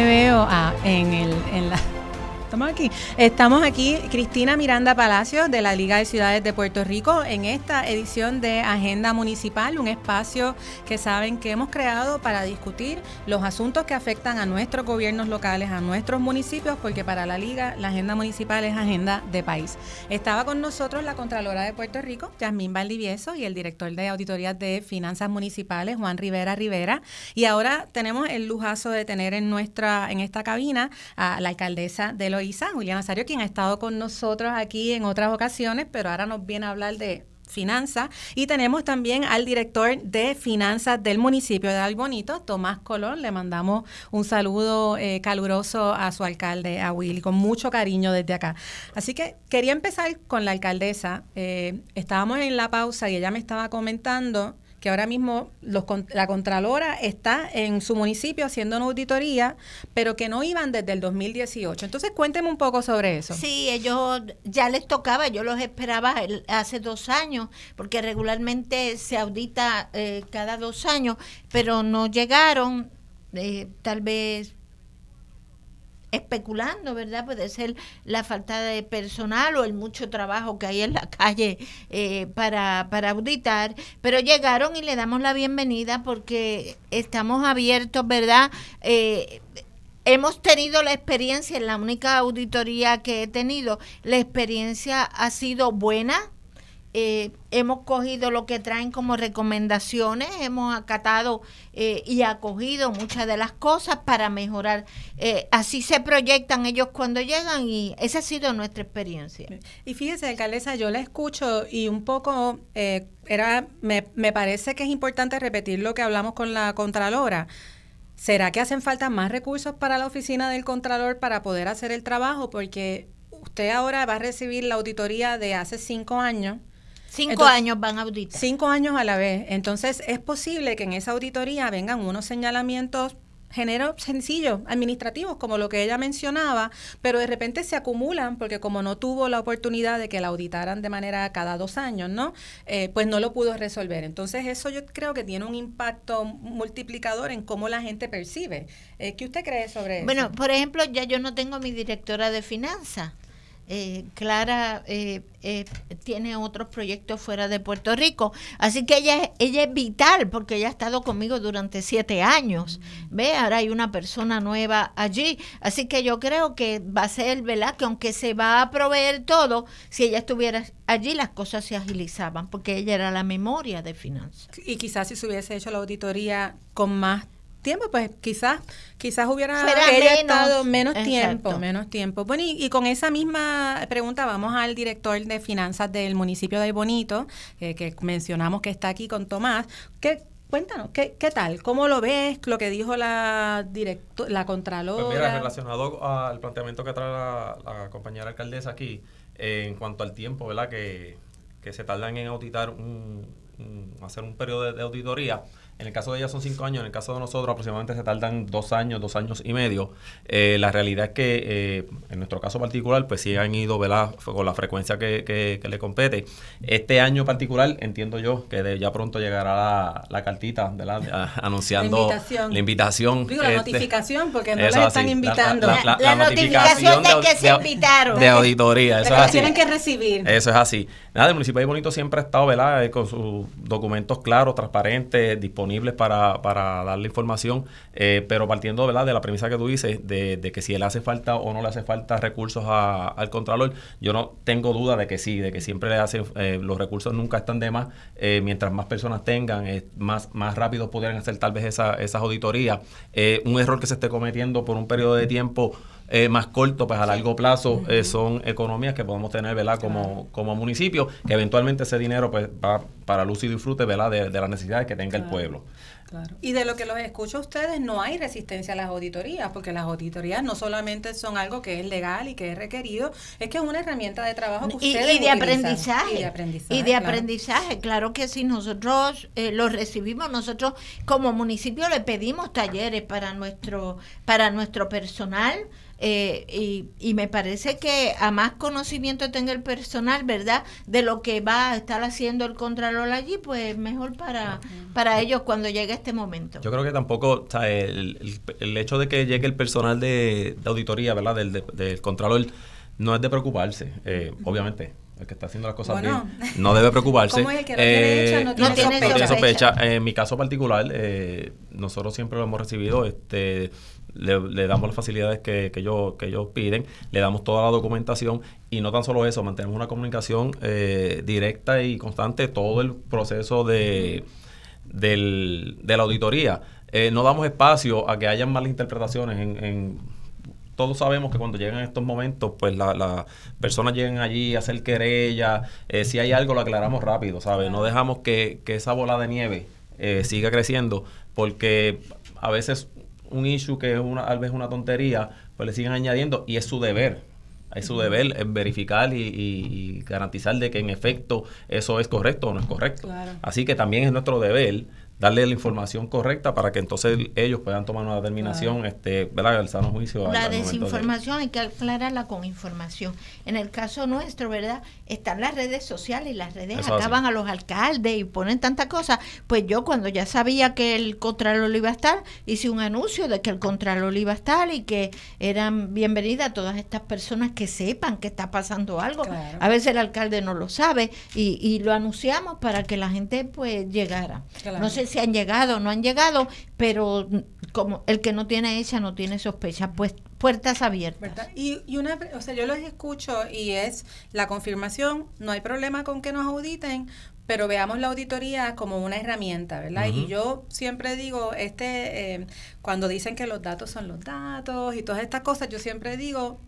Veo ah, en, el, en la... Estamos aquí. Estamos aquí, Cristina Miranda Palacios de la Liga de Ciudades de Puerto Rico, en esta edición de Agenda Municipal, un espacio que saben que hemos creado para discutir los asuntos que afectan a nuestros gobiernos locales, a nuestros municipios, porque para la Liga la agenda municipal es agenda de país. Estaba con nosotros la Contralora de Puerto Rico, Yasmín Valdivieso, y el director de Auditorías de Finanzas Municipales, Juan Rivera Rivera. Y ahora tenemos el lujazo de tener en nuestra, en esta cabina a la alcaldesa de Loíza, Julián Azario, quien ha estado con nosotros aquí en otras ocasiones, pero ahora nos viene a hablar de finanzas. Y tenemos también al director de finanzas del municipio de Albonito, Tomás Colón. Le mandamos un saludo eh, caluroso a su alcalde, a Willy, con mucho cariño desde acá. Así que quería empezar con la alcaldesa. Eh, estábamos en la pausa y ella me estaba comentando que ahora mismo los, la Contralora está en su municipio haciendo una auditoría, pero que no iban desde el 2018. Entonces, cuénteme un poco sobre eso. Sí, ellos ya les tocaba, yo los esperaba hace dos años, porque regularmente se audita eh, cada dos años, pero no llegaron, eh, tal vez especulando, ¿verdad? Puede ser la falta de personal o el mucho trabajo que hay en la calle eh, para, para auditar, pero llegaron y le damos la bienvenida porque estamos abiertos, ¿verdad? Eh, Hemos tenido la experiencia, en la única auditoría que he tenido, la experiencia ha sido buena. Eh, hemos cogido lo que traen como recomendaciones, hemos acatado eh, y acogido muchas de las cosas para mejorar. Eh, así se proyectan ellos cuando llegan y esa ha sido nuestra experiencia. Y fíjese, alcaldesa, yo la escucho y un poco eh, era, me, me parece que es importante repetir lo que hablamos con la Contralora. ¿Será que hacen falta más recursos para la oficina del Contralor para poder hacer el trabajo? Porque usted ahora va a recibir la auditoría de hace cinco años. Cinco Entonces, años van a auditar. Cinco años a la vez. Entonces, es posible que en esa auditoría vengan unos señalamientos género sencillos, administrativos, como lo que ella mencionaba, pero de repente se acumulan porque como no tuvo la oportunidad de que la auditaran de manera cada dos años, ¿no? Eh, pues no lo pudo resolver. Entonces eso yo creo que tiene un impacto multiplicador en cómo la gente percibe. Eh, ¿Qué usted cree sobre eso? Bueno, por ejemplo, ya yo no tengo mi directora de finanzas. Eh, Clara eh, eh, tiene otros proyectos fuera de Puerto Rico, así que ella, es- vital porque ella ha estado conmigo durante siete años. Ve, ahora hay una persona nueva allí, así que yo creo que va a ser, ¿verdad? Que aunque se va a proveer todo, si ella estuviera allí las cosas se agilizaban porque ella era la memoria de finanzas. y quizás si se hubiese hecho la auditoría con más tiempo, pues quizás quizás hubiera ella menos, estado menos exacto. tiempo, menos tiempo. Bueno, y, y con esa misma pregunta vamos al director de finanzas del municipio de Bonito, eh, que mencionamos que está aquí con Tomás. ¿Qué, cuéntanos, ¿qué, ¿qué tal? ¿Cómo lo ves? Lo que dijo la directo, la Contralora. Pues mira, relacionado al planteamiento que trae la, la compañera alcaldesa aquí, eh, en cuanto al tiempo, ¿verdad? Que, que se tardan en auditar, un, un- hacer un periodo de, de auditoría. En el caso de ella son cinco años, en el caso de nosotros aproximadamente se tardan dos años, dos años y medio. Eh, la realidad es que eh, en nuestro caso particular, pues sí han ido ¿verdad? con la frecuencia que, que- que le compete. Este año particular, entiendo yo que de- ya pronto llegará la, la cartita ¿verdad? A- anunciando La invitación. la invitación. Digo, la este, notificación, porque no las están así, invitando. La, la- La la notificación de que se invitaron. De auditoría, eso es así. tienen que recibir. Eso es así. Nada, el municipio de Bonito siempre ha estado, ¿verdad? Eh, con sus documentos claros, transparentes, disponibles para, para darle información, eh, pero partiendo, ¿verdad? De la premisa que tú dices, de, que si le hace falta o no le hace falta recursos a- al Contralor, yo no tengo duda de que sí, de que siempre le hace, eh, los recursos nunca están de más, eh, mientras más personas tengan, más, más rápido podrían hacer tal vez esa, esas auditorías. Un error que se esté cometiendo por un periodo de tiempo eh, más corto, pues a largo plazo eh, son economías que podemos tener, ¿verdad? Como, como municipio, que eventualmente ese dinero pues va para uso y disfrute, ¿verdad? De, de las necesidades que tenga el pueblo. Claro. Y de lo que los escucho a ustedes, no hay resistencia a las auditorías, porque las auditorías no solamente son algo que es legal y que es requerido, es que es una herramienta de trabajo que y, ustedes y, de aprendizaje, y de aprendizaje. Y de aprendizaje, claro que si nosotros eh, lo recibimos, nosotros como municipio le pedimos talleres para nuestro, para nuestro personal, eh, y, y, me parece que a más conocimiento tenga el personal, ¿verdad? De lo que va a estar haciendo el Contralor allí, pues mejor para, para ellos cuando llegue este momento. Yo creo que tampoco, o sea, el, el, hecho de que llegue el personal de, auditoría, ¿verdad? Del, del Contralor, no es de preocuparse, eh, obviamente el que está haciendo las cosas bien, no debe preocuparse. ¿Cómo es el que no tiene hecha, no tiene, sospecha? sospecha. sospecha. En mi caso particular, eh, nosotros siempre lo hemos recibido, este le, damos las facilidades que, que, ellos, que ellos piden, le damos toda la documentación y no tan solo eso, mantenemos una comunicación eh, directa y constante todo el proceso de, del, de la auditoría. Eh, no damos espacio a que hayan malas interpretaciones en, todos sabemos que cuando llegan estos momentos, pues las la personas llegan allí a hacer querella, eh, si hay algo lo aclaramos rápido, ¿sabes? No dejamos que, que esa bola de nieve siga creciendo, porque a veces un issue que es una, tal vez una tontería, pues le siguen añadiendo y es su deber. Es su deber es verificar y, garantizar de que en efecto eso es correcto o no es correcto. Así que también es nuestro deber darle la información correcta para que entonces ellos puedan tomar una determinación, este, ¿verdad? El sano juicio. La desinformación hay que aclararla con información. En el caso nuestro, ¿verdad? Están las redes sociales y las redes acaban a los alcaldes y ponen tantas cosas. Pues yo cuando ya sabía que el Contralor iba a estar, hice un anuncio de que el Contralor iba a estar y que eran bienvenidas todas estas personas que sepan que está pasando algo. A veces el alcalde no lo sabe y, y, lo anunciamos para que la gente pues llegara. No sé si han llegado o no han llegado, pero como el que no tiene hecha no tiene sospecha, pues puertas abiertas. Y, y una, o sea, yo los escucho y es la confirmación, no hay problema con que nos auditen, pero veamos la auditoría como una herramienta, ¿verdad? Y yo siempre digo, este, eh, cuando dicen que los datos son los datos y todas estas cosas, yo siempre digo,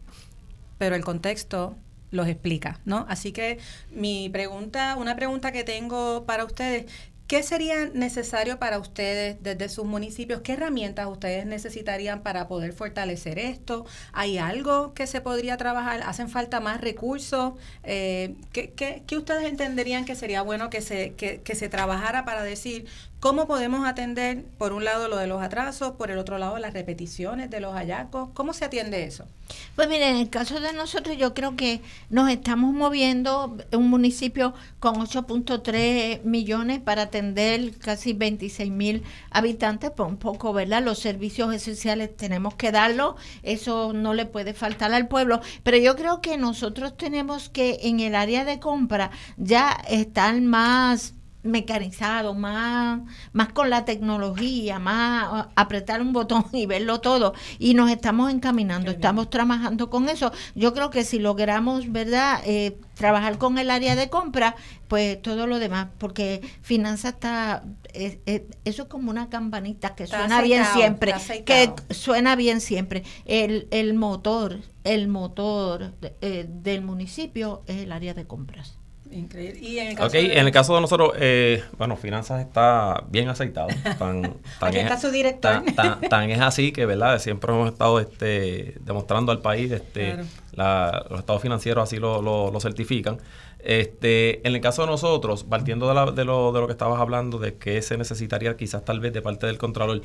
pero el contexto los explica, ¿no? Así que mi pregunta, una pregunta que tengo para ustedes, ¿Qué sería necesario para ustedes desde sus municipios? ¿Qué herramientas ustedes necesitarían para poder fortalecer esto? ¿Hay algo que se podría trabajar? ¿Hacen falta más recursos? Eh, ¿qué, ustedes entenderían que sería bueno que se, que se trabajara para decir cómo podemos atender, por un lado, lo de los atrasos, por el otro lado, las repeticiones de los hallazgos? ¿Cómo se atiende eso? Pues mire, en el caso de nosotros yo creo que nos estamos moviendo un municipio con 8.3 millones para atender casi 26 mil habitantes, por un poco, ¿verdad? Los servicios esenciales tenemos que darlo, eso no le puede faltar al pueblo, pero yo creo que nosotros tenemos que en el área de compra ya estar más mecanizado, más, más con la tecnología, más apretar un botón y verlo todo. Y nos estamos encaminando, estamos trabajando con eso. Yo creo que si logramos, ¿verdad? Eh, trabajar con el área de compra, pues todo lo demás, porque finanzas está, eso es como una campanita que suena bien siempre, que suena bien siempre. El, el motor, el motor eh, del municipio es el área de compras. Increíble. Y en el caso, de... en el caso de nosotros, eh, bueno, finanzas está bien aceitado. Tan, tan es, está su director. Tan, es así que, ¿verdad? Siempre hemos estado este, demostrando al país, este, los estados financieros así lo, lo, certifican. Este, en el caso de nosotros, partiendo de, la, de, lo, de lo que estabas hablando, de que se necesitaría quizás tal vez de parte del Contralor,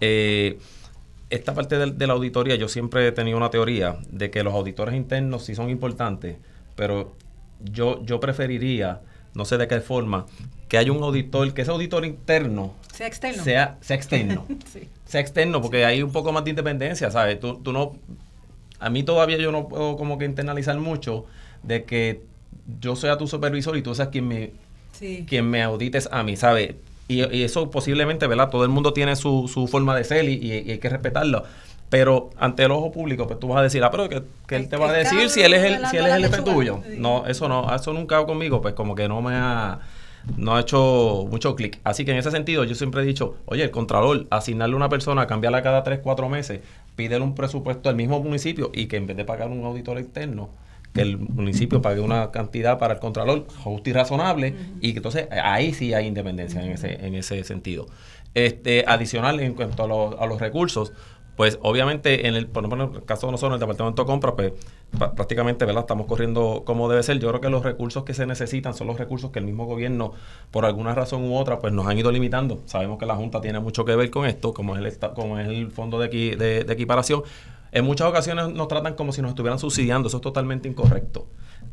eh, esta parte de, de la auditoría, yo siempre he tenido una teoría de que los auditores internos sí son importantes, pero yo, yo preferiría, no sé de qué forma, que haya un auditor, que ese auditor interno sea externo. Sea, externo. Sea externo, porque hay un poco más de independencia, ¿sabes? Tú, tú no. A mí todavía yo no puedo como que internalizar mucho de que yo sea tu supervisor y tú seas quien me, quien me audites a mí, ¿sabes? Y, eso posiblemente, ¿verdad? Todo el mundo tiene su, su forma de ser y, y hay que respetarlo. Pero ante el ojo público, pues tú vas a decir, ah, pero que, él te va a decir si él es el, si él es el jefe tuyo. No, eso no, eso nunca hago conmigo, pues como que no me ha, no ha hecho mucho clic. Así que en ese sentido yo siempre he dicho, oye, el contralor, asignarle a una persona, cambiarla cada 3, 4 meses, pídele un presupuesto al mismo municipio y que en vez de pagar un auditor externo, que el municipio pague una cantidad para el contralor justa y razonable y que entonces ahí sí hay independencia en ese en ese sentido. Este, adicional en cuanto a, los- a los recursos, pues obviamente en el, por el caso de nosotros, en el departamento de compra, pues prácticamente ¿verdad? estamos corriendo como debe ser. Yo creo que los recursos que se necesitan son los recursos que el mismo gobierno, por alguna razón u otra, pues nos han ido limitando. Sabemos que la Junta tiene mucho que ver con esto, como es el, como es el fondo de, de equiparación. En muchas ocasiones nos tratan como si nos estuvieran subsidiando, eso es totalmente incorrecto.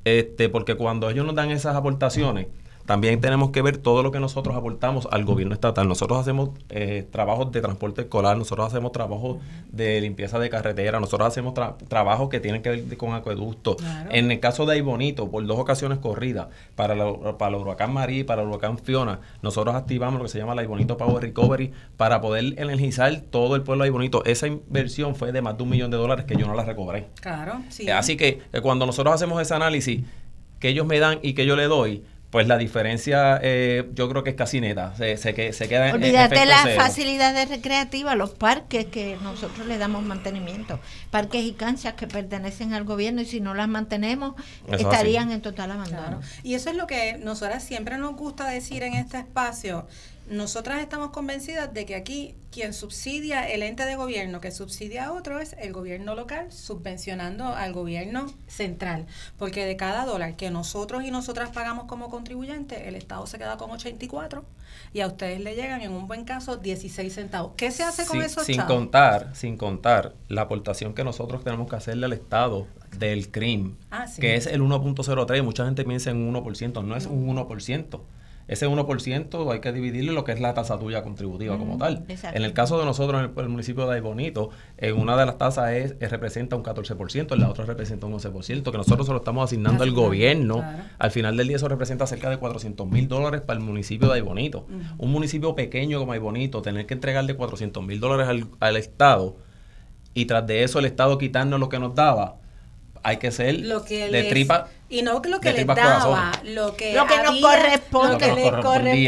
Este, porque cuando ellos nos dan esas aportaciones, también tenemos que ver todo lo que nosotros aportamos al gobierno estatal. Nosotros hacemos eh, trabajos de transporte escolar, nosotros hacemos trabajos de limpieza de carretera, nosotros hacemos tra- trabajos que tienen que ver con acueductos. Claro. En el caso de Aibonito, por dos ocasiones corridas, para, la- para el huracán María y para el huracán Fiona, nosotros activamos lo que se llama la Aibonito Power Recovery para poder energizar todo el pueblo de Aibonito. Esa inversión fue de más de un millón de dólares que yo no la recobré. Claro, sí. Así que eh, cuando nosotros hacemos ese análisis que ellos me dan y que yo le doy, pues la diferencia eh, yo creo que es casi neta. Se, se, que- se queda en Olvídate las facilidades recreativas, los parques que nosotros le damos mantenimiento, parques y canchas que pertenecen al gobierno y si no las mantenemos Eso estarían así. en total abandono. Claro. Y eso es lo que nosotras siempre nos gusta decir en este espacio. Nosotras estamos convencidas de que aquí quien subsidia el ente de gobierno que subsidia a otro es el gobierno local subvencionando al gobierno central. Porque de cada dólar que nosotros y nosotras pagamos como contribuyentes, el Estado se queda con 84 y a ustedes le llegan en un buen caso 16 centavos. ¿Qué se hace con Sin- esos sin chavos? contar, sin contar la aportación que nosotros tenemos que hacerle al Estado del CRIM, Ah, sí. que es el 1.03. Mucha gente piensa en un 1%, no es un 1%. Ese 1% hay que dividirlo en lo que es la tasa tuya contributiva como tal. exacto. En el caso de nosotros, en el, el municipio de Aybonito, en una de las tasas es, es- representa un 14%, en la otra representa un 11%, que nosotros se lo estamos asignando al gobierno. claro. Al final del día eso representa cerca de 400 mil dólares para el municipio de Aybonito. Un municipio pequeño como Aybonito, tener que entregarle 400 mil dólares al, al Estado y tras de eso el Estado quitarnos lo que nos daba, hay que ser lo que de tripa. Y no que lo que les daba corazón. lo que Lo que nos corresponde. lo que correspondía.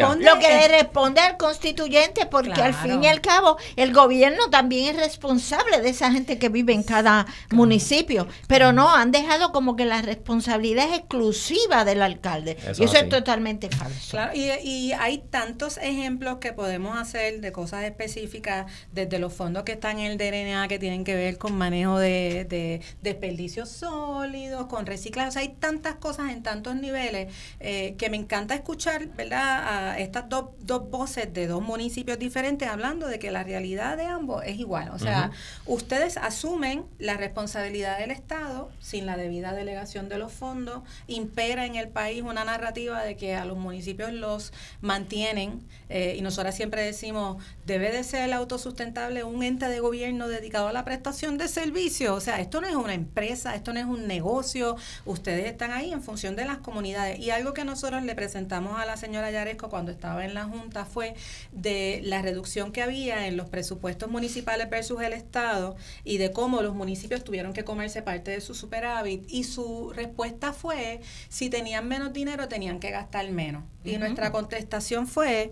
corresponde Lo que es- le responde al constituyente, porque al fin y al cabo el gobierno también es responsable de esa gente que vive en cada municipio, pero no, han dejado como que la responsabilidad es exclusiva del alcalde. Eso y eso es totalmente falso. Claro, y, y hay tantos ejemplos que podemos hacer de cosas específicas, desde los fondos que están en el DNA que tienen que ver con manejo de, de desperdicios sólidos, con reciclaje. O sea, hay tantas cosas en tantos niveles eh, que me encanta escuchar, ¿verdad?, a estas dos, dos voces de dos municipios diferentes hablando de que la realidad de ambos es igual. O sea, ustedes asumen la responsabilidad del Estado sin la debida delegación de los fondos, impera en el país una narrativa de que a los municipios los mantienen, eh, y nosotras siempre decimos, debe de ser autosustentable un ente de gobierno dedicado a la prestación de servicios. O sea, esto no es una empresa, esto no es un negocio, ustedes están ahí en función de las comunidades. Y algo que nosotros le presentamos a la señora Yaresco cuando estaba en la Junta fue de la reducción que había en los presupuestos municipales versus el Estado y de cómo los municipios tuvieron que comerse parte de su superávit. Y su respuesta fue, si tenían menos dinero, tenían que gastar menos. Y nuestra contestación fue,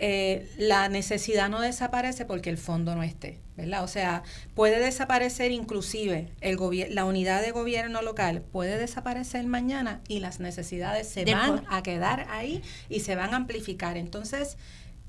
eh, la necesidad no desaparece porque el fondo no esté, ¿verdad? O sea, puede desaparecer inclusive el la unidad de gobierno local, puede desaparecer mañana y las necesidades se van a quedar ahí y se van a amplificar. Entonces,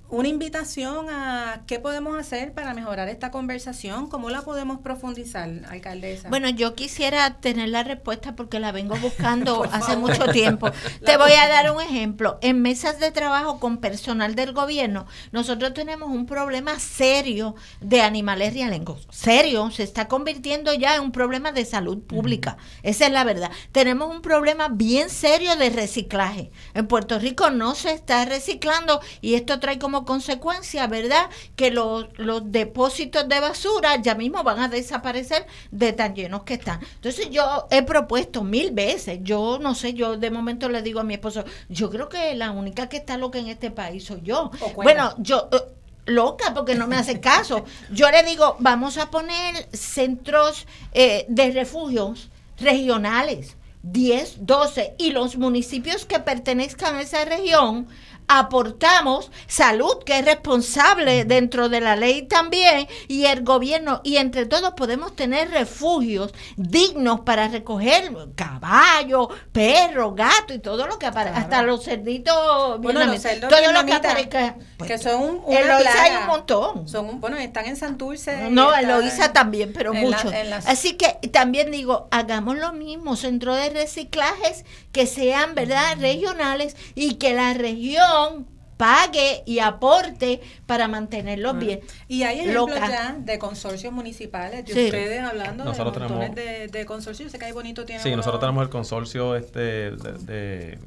una invitación a qué podemos hacer para mejorar esta conversación, cómo la podemos profundizar, alcaldesa. Bueno, yo quisiera tener la respuesta porque la vengo buscando hace mucho tiempo. Te voy a dar un ejemplo. En mesas de trabajo con personal del gobierno, nosotros tenemos un problema serio de animales rialengosos. Serio, se está convirtiendo ya en un problema de salud pública. Esa es la verdad. Tenemos un problema bien serio de reciclaje. En Puerto Rico no se está reciclando y esto trae como consecuencia, ¿verdad? Que los, los depósitos de basura ya mismo van a desaparecer de tan llenos que están. Entonces yo he propuesto mil veces, yo no sé, yo de momento le digo a mi esposo, yo creo que la única que está loca en este país soy yo. Bueno, yo... eh, loca porque no me hace caso. Yo le digo, vamos a poner centros eh, de refugios regionales, 10, 12, y los municipios que pertenezcan a esa región aportamos salud, que es responsable dentro de la ley también, y el gobierno, y entre todos podemos tener refugios dignos para recoger caballos, perros, gatos y todo lo que aparece, hasta los cerditos, Bueno, los cerdos todo lo que aparezca. que son un, En una Loíza hay plaga. un montón. Son un, bueno, están en Santurce. No, en Loíza también, pero en la- mucho. en las- Así que también digo, hagamos lo mismo, centro de reciclajes que sean, ¿verdad?, regionales y que la región pague y aporte para mantenerlos bien. Y hay ejemplos Local. ya de consorcios municipales, de Sí. ustedes hablando Nosotros de tenemos- de, de consorcios. Yo sé que hay bonito tiene Sí, uno- nosotros tenemos el consorcio este de, de eh,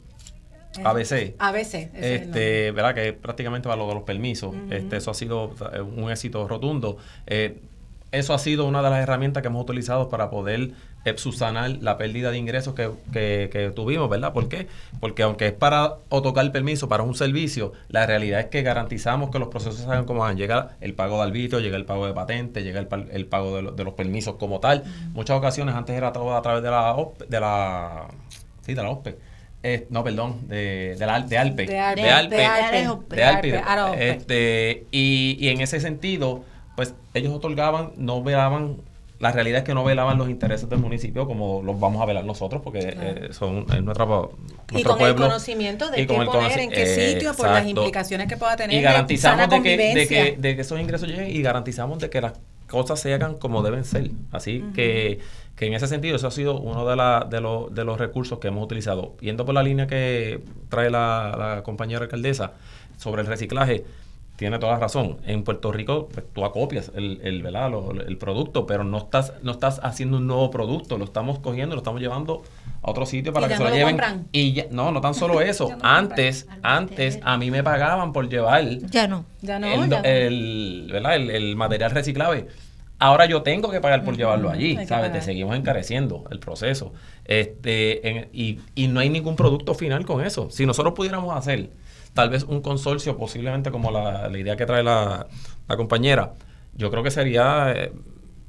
ABC. ABC. ese es. Este, ¿verdad? Que es prácticamente para lo de los permisos. este, eso ha sido eh, un éxito rotundo. Eh, eso ha sido una de las herramientas que hemos utilizado para poder subsanar la pérdida de ingresos que, que- que tuvimos, ¿verdad? ¿Por qué? Porque aunque es para otorgar el permiso para un servicio, la realidad es que garantizamos que los procesos se hagan como van. Llega el pago de arbitrio, llega el pago de patente, llega el, pa- el pago de, lo- de los permisos como tal. Muchas ocasiones antes era todo a través de la de la sí, de la OSPE. Eh, no, perdón, de, de, la, de ALPE. De ALPE. De ALPE. De ALPE. De. Este, y, y en ese sentido, pues ellos otorgaban, no velaban, la realidad es que no velaban los intereses del municipio como los vamos a velar nosotros, porque eh, son es nuestra, nuestro Y con pueblo. el conocimiento de qué poner, en qué sitio, por las implicaciones que pueda tener. Y garantizamos de que, de, que, de que esos ingresos lleguen y garantizamos de que las cosas se hagan como deben ser. Así que, que en ese sentido, eso ha sido uno de, la, de, los, de los recursos que hemos utilizado. Yendo por la línea que trae la, la compañera alcaldesa sobre el reciclaje, tiene toda la razón. En Puerto Rico, pues, tú acopias el, el, ¿verdad? Lo- el producto, pero no estás, no estás haciendo un nuevo producto, lo estamos cogiendo, lo estamos llevando a otro sitio para Y que ya se no lo lleven. compran. Y ya- no, no tan solo eso. No antes, antes a mí me pagaban por llevar Ya no. Ya no, el, ya no. el, ¿verdad? el, el material reciclable. Ahora yo tengo que pagar por llevarlo allí, hay ¿sabes? Te seguimos encareciendo el proceso. Este, en- y, y no hay ningún producto final con eso. Si nosotros pudiéramos hacer tal vez un consorcio, posiblemente como la, la idea que trae la, la compañera, yo creo que sería eh,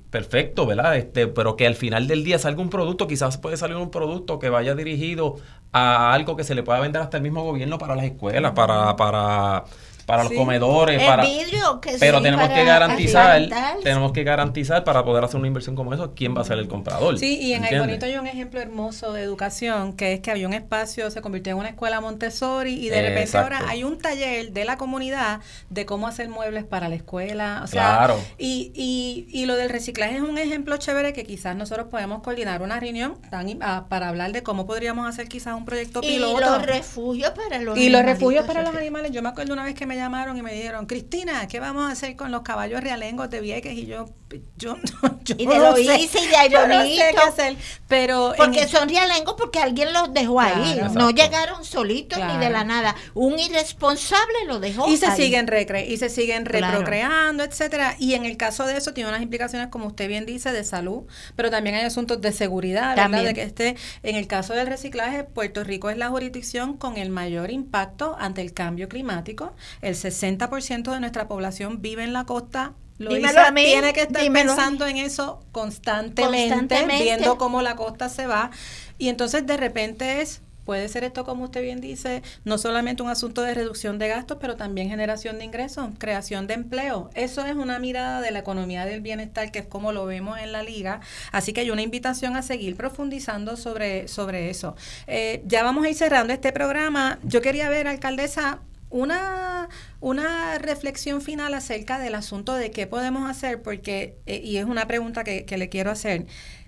perfecto, ¿verdad? Este, pero que al final del día salga un producto, quizás puede salir un producto que vaya dirigido a algo que se le pueda vender hasta el mismo gobierno para las escuelas, para, para, para los Sí. comedores, El para vidrio que pero sí, tenemos para que garantizar, alimentar. tenemos que garantizar para poder hacer una inversión como eso, quién va a ser el comprador. Sí, y en el bonito hay un ejemplo hermoso de educación, que es que había un espacio, se convirtió en una escuela Montessori y de repente Exacto. ahora hay un taller de la comunidad de cómo hacer muebles para la escuela. O sea, Claro. y, y, y lo del reciclaje es un ejemplo chévere que quizás nosotros podemos coordinar una reunión tan, ah, para hablar de cómo podríamos hacer quizás un proyecto Y piloto. los refugios para los Y los refugios para los animales. Yo me acuerdo una vez que me llamaron y me dijeron, Cristina, ¿qué vamos a hacer con los caballos realengos de Vieques? Y yo, yo, yo Y de no sé. Loíza y de Yo no sé qué hacer. Pero Porque en- son realengos porque alguien los dejó ahí. Claro. No Exacto. llegaron solitos ni de Claro. la nada. Un irresponsable lo dejó y se ahí. siguen recre y se siguen Claro. reprocreando, etcétera. Y en el caso de eso tiene unas implicaciones, como usted bien dice, de salud, pero también hay asuntos de seguridad, ¿verdad? También. De que esté, en el caso del reciclaje, Puerto Rico es la jurisdicción con el mayor impacto ante el cambio climático. El 60% de nuestra población vive en la costa. Dímelo Loíza a mí, tiene que estar dímelo pensando en eso constantemente, Constantemente. viendo cómo la costa se va. Y entonces de repente es Puede ser esto, como usted bien dice, no solamente un asunto de reducción de gastos, pero también generación de ingresos, creación de empleo. Eso es una mirada de la economía del bienestar, que es como lo vemos en la liga. Así que hay una invitación a seguir profundizando sobre, sobre eso. Eh, ya vamos a ir cerrando este programa. Yo quería ver, alcaldesa, una, una reflexión final acerca del asunto de qué podemos hacer, porque, eh, y es una pregunta que, que le quiero hacer.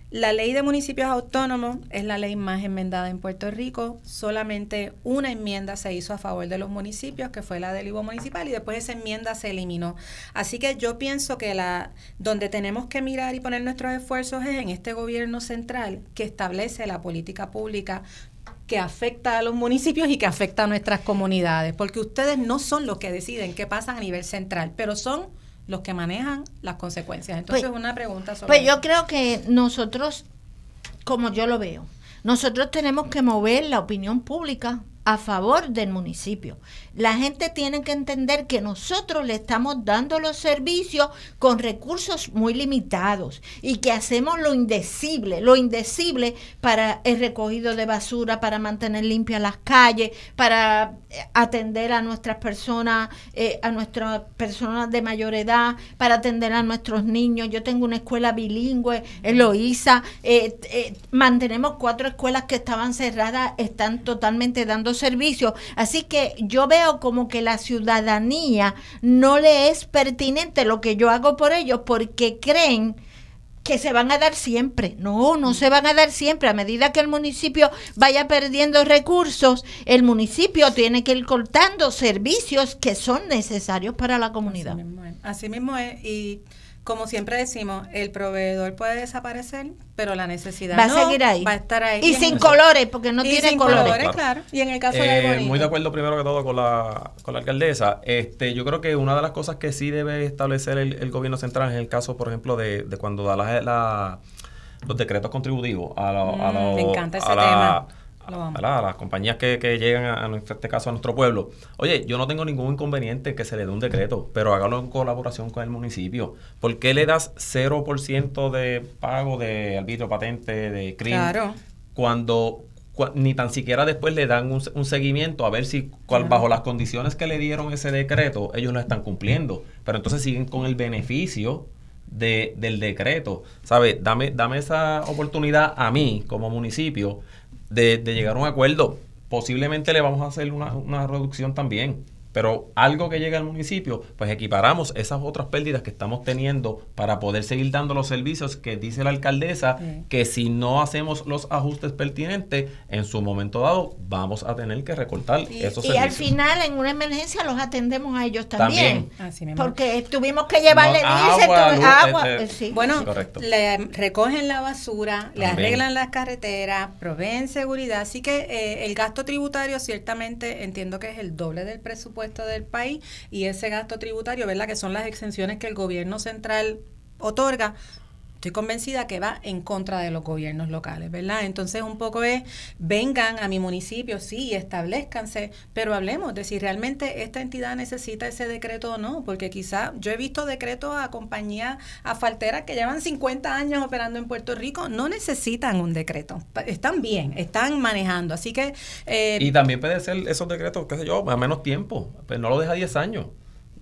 La ley de municipios autónomos es la ley más enmendada en Puerto Rico. Solamente una enmienda se hizo a favor de los municipios, que fue la del IVO municipal, y después esa enmienda se eliminó. Así que yo pienso que la donde tenemos que mirar y poner nuestros esfuerzos es en este gobierno central que establece la política pública que afecta a los municipios y que afecta a nuestras comunidades, porque ustedes no son los que deciden qué pasa a nivel central, pero son los que manejan las consecuencias. Entonces, Pues- una pregunta sobre Pues yo creo que nosotros, como yo lo veo, nosotros tenemos que mover la opinión pública a favor del municipio. La gente tiene que entender que nosotros le estamos dando los servicios con recursos muy limitados y que hacemos lo indecible, lo indecible para el recogido de basura, para mantener limpias las calles, para eh, atender a nuestras personas, eh, a nuestras personas de mayor edad, para atender a nuestros niños. Yo tengo una escuela bilingüe en Loíza, eh, mantenemos cuatro escuelas que estaban cerradas, están totalmente dando servicio. Así que yo veo como que la ciudadanía no le es pertinente lo que yo hago por ellos porque creen que se van a dar siempre. No, no se van a dar siempre. A medida que el municipio vaya perdiendo recursos, el municipio tiene que ir cortando servicios que son necesarios para la comunidad. Así mismo es. Y como siempre decimos, el proveedor puede desaparecer, pero la necesidad va a seguir ahí. Va a estar ahí. Y, sin colores, porque no tiene colores. claro. Y en el caso de eh, Muy de acuerdo primero que todo con la, con la alcaldesa. Este, yo creo que una de las cosas que sí debe establecer el, gobierno central es el caso, por ejemplo, de, de cuando da la, los decretos contributivos a, mm, Me encanta ese tema a las compañías que, llegan, a, este caso, a nuestro pueblo. Oye, yo no tengo ningún inconveniente que se le dé un decreto, pero hágalo en colaboración con el municipio. ¿Por qué le das 0% de pago de arbitrio patente, de crimen? Claro. Cuando ni tan siquiera después le dan un, seguimiento a ver si cual, bajo las condiciones que le dieron ese decreto ellos no están cumpliendo. Pero entonces siguen con el beneficio de, del decreto. ¿Sabes? Dame, dame esa oportunidad a mí como municipio de, llegar a un acuerdo. Posiblemente le vamos a hacer una, una reducción también pero algo que llega al municipio, pues equiparamos esas otras pérdidas que estamos teniendo para poder seguir dando los servicios que dice la alcaldesa, que si no hacemos los ajustes pertinentes, en su momento dado vamos a tener que recortar esos servicios. Y al final, en una emergencia, los atendemos a ellos también. porque tuvimos que llevarle agua. Este, eh, bueno, le recogen la basura, le arreglan las carreteras, proveen seguridad. Así que eh, el gasto tributario ciertamente entiendo que es el doble del presupuesto del país y ese gasto tributario, ¿verdad? Que son las exenciones que el gobierno central otorga, estoy convencida que va en contra de los gobiernos locales, ¿verdad? Entonces un poco es, vengan a mi municipio, sí, establezcanse, pero hablemos de si realmente esta entidad necesita ese decreto o no, porque quizá yo he visto decretos a compañías asfalteras que llevan 50 años operando en Puerto Rico, no necesitan un decreto, están bien, están manejando, así que... Eh, y también puede ser esos decretos, qué sé yo, a menos tiempo, pero no lo deja 10 años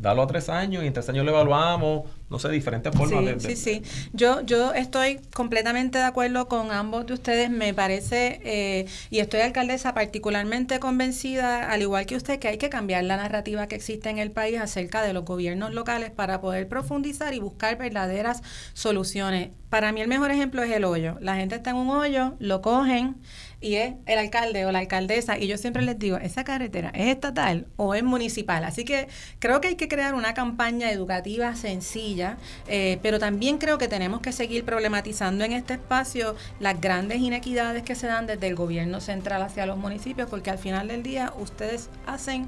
dalo a tres años y en tres años lo evaluamos, no sé, diferentes formas de, Sí, sí, yo, yo estoy completamente de acuerdo con ambos de ustedes, me parece, eh, y estoy alcaldesa particularmente convencida, al igual que usted, que hay que cambiar la narrativa que existe en el país acerca de los gobiernos locales para poder profundizar y buscar verdaderas soluciones. Para mí el mejor ejemplo es el hoyo. La gente está en un hoyo, lo cogen, y es el alcalde o la alcaldesa. Y yo siempre les digo, ¿esa carretera es estatal o es municipal? Así que creo que hay que crear una campaña educativa sencilla, eh, pero también creo que tenemos que seguir problematizando en este espacio las grandes inequidades que se dan desde el gobierno central hacia los municipios, porque al final del día ustedes hacen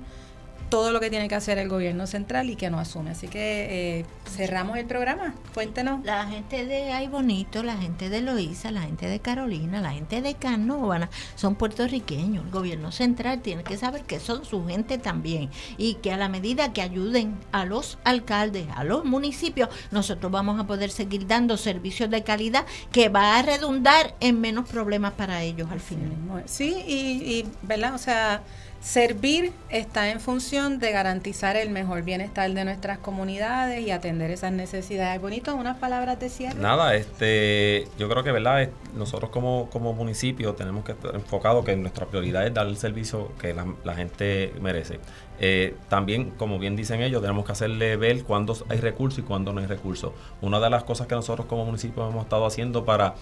todo lo que tiene que hacer el gobierno central y que no asume. Así que eh, cerramos el programa. Cuéntenos. La gente de Ay Bonito, la gente de Loíza, la gente de Carolina, la gente de Canóvana son puertorriqueños. El gobierno central tiene que saber que son su gente también y que a la medida que ayuden a los alcaldes, a los municipios, nosotros vamos a poder seguir dando servicios de calidad que va a redundar en menos problemas para ellos al final. Sí, y, y ¿verdad? O sea Servir está en función de garantizar el mejor bienestar de nuestras comunidades y atender esas necesidades. Bonito, unas palabras de cierre. Nada, este, yo creo que verdad, nosotros como, como municipio tenemos que estar enfocados que nuestra prioridad es dar el servicio que la, gente merece. Eh, también, como bien dicen ellos, tenemos que hacerle ver cuándo hay recursos y cuándo no hay recursos. Una de las cosas que nosotros como municipio hemos estado haciendo para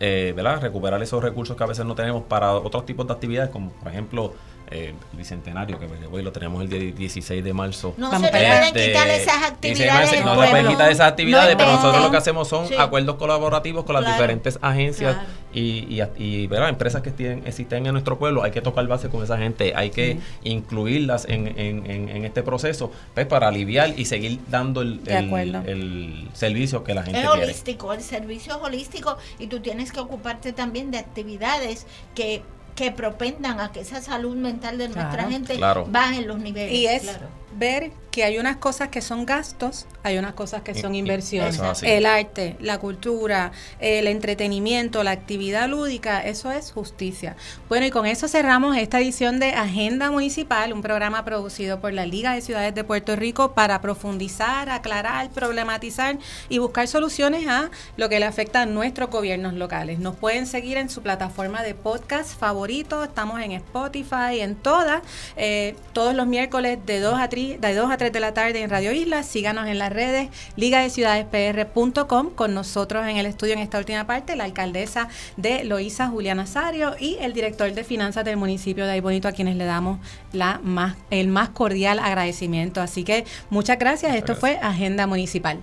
eh, ¿verdad? recuperar esos recursos que a veces no tenemos para otros tipos de actividades, como por ejemplo eh, el bicentenario, que hoy lo tenemos el día 16 de marzo. No se pueden quitar esas actividades. No, se pueden quitar esas actividades, pero nosotros lo que hacemos son acuerdos colaborativos con las diferentes agencias y, y, ¿verdad? empresas que tienen, existen en nuestro pueblo. Hay que tocar base con esa gente, hay que incluirlas en, en, en, este proceso pues, para aliviar y seguir dando el, el, servicio que la gente quiere. Es holístico, el servicio es holístico y tú tienes que ocuparte también de actividades que que propendan a que esa salud mental de nuestra Claro. gente Claro. baje en los niveles. Y es Claro. Ver que hay unas cosas que son gastos, hay unas cosas que son Y- y- inversiones. El arte, la cultura, el entretenimiento, la actividad lúdica, eso es justicia. Bueno, y con eso cerramos esta edición de Agenda Municipal, un programa producido por la Liga de Ciudades de Puerto Rico para profundizar, aclarar, problematizar y buscar soluciones a lo que le afecta a nuestros gobiernos locales. Nos pueden seguir en su plataforma de podcast favorito, estamos en Spotify, en todas, eh, todos los miércoles de 2 a 3, de 2 a 3 de la tarde en Radio Isla. Síganos en las redes ligadeciudadespr.com con nosotros en el estudio en esta última parte, la alcaldesa de Loíza, Juliana Sario, y el director de finanzas del municipio de Aybonito, a quienes le damos la más, el más cordial agradecimiento. Así que muchas gracias. Esto fue Agenda Municipal.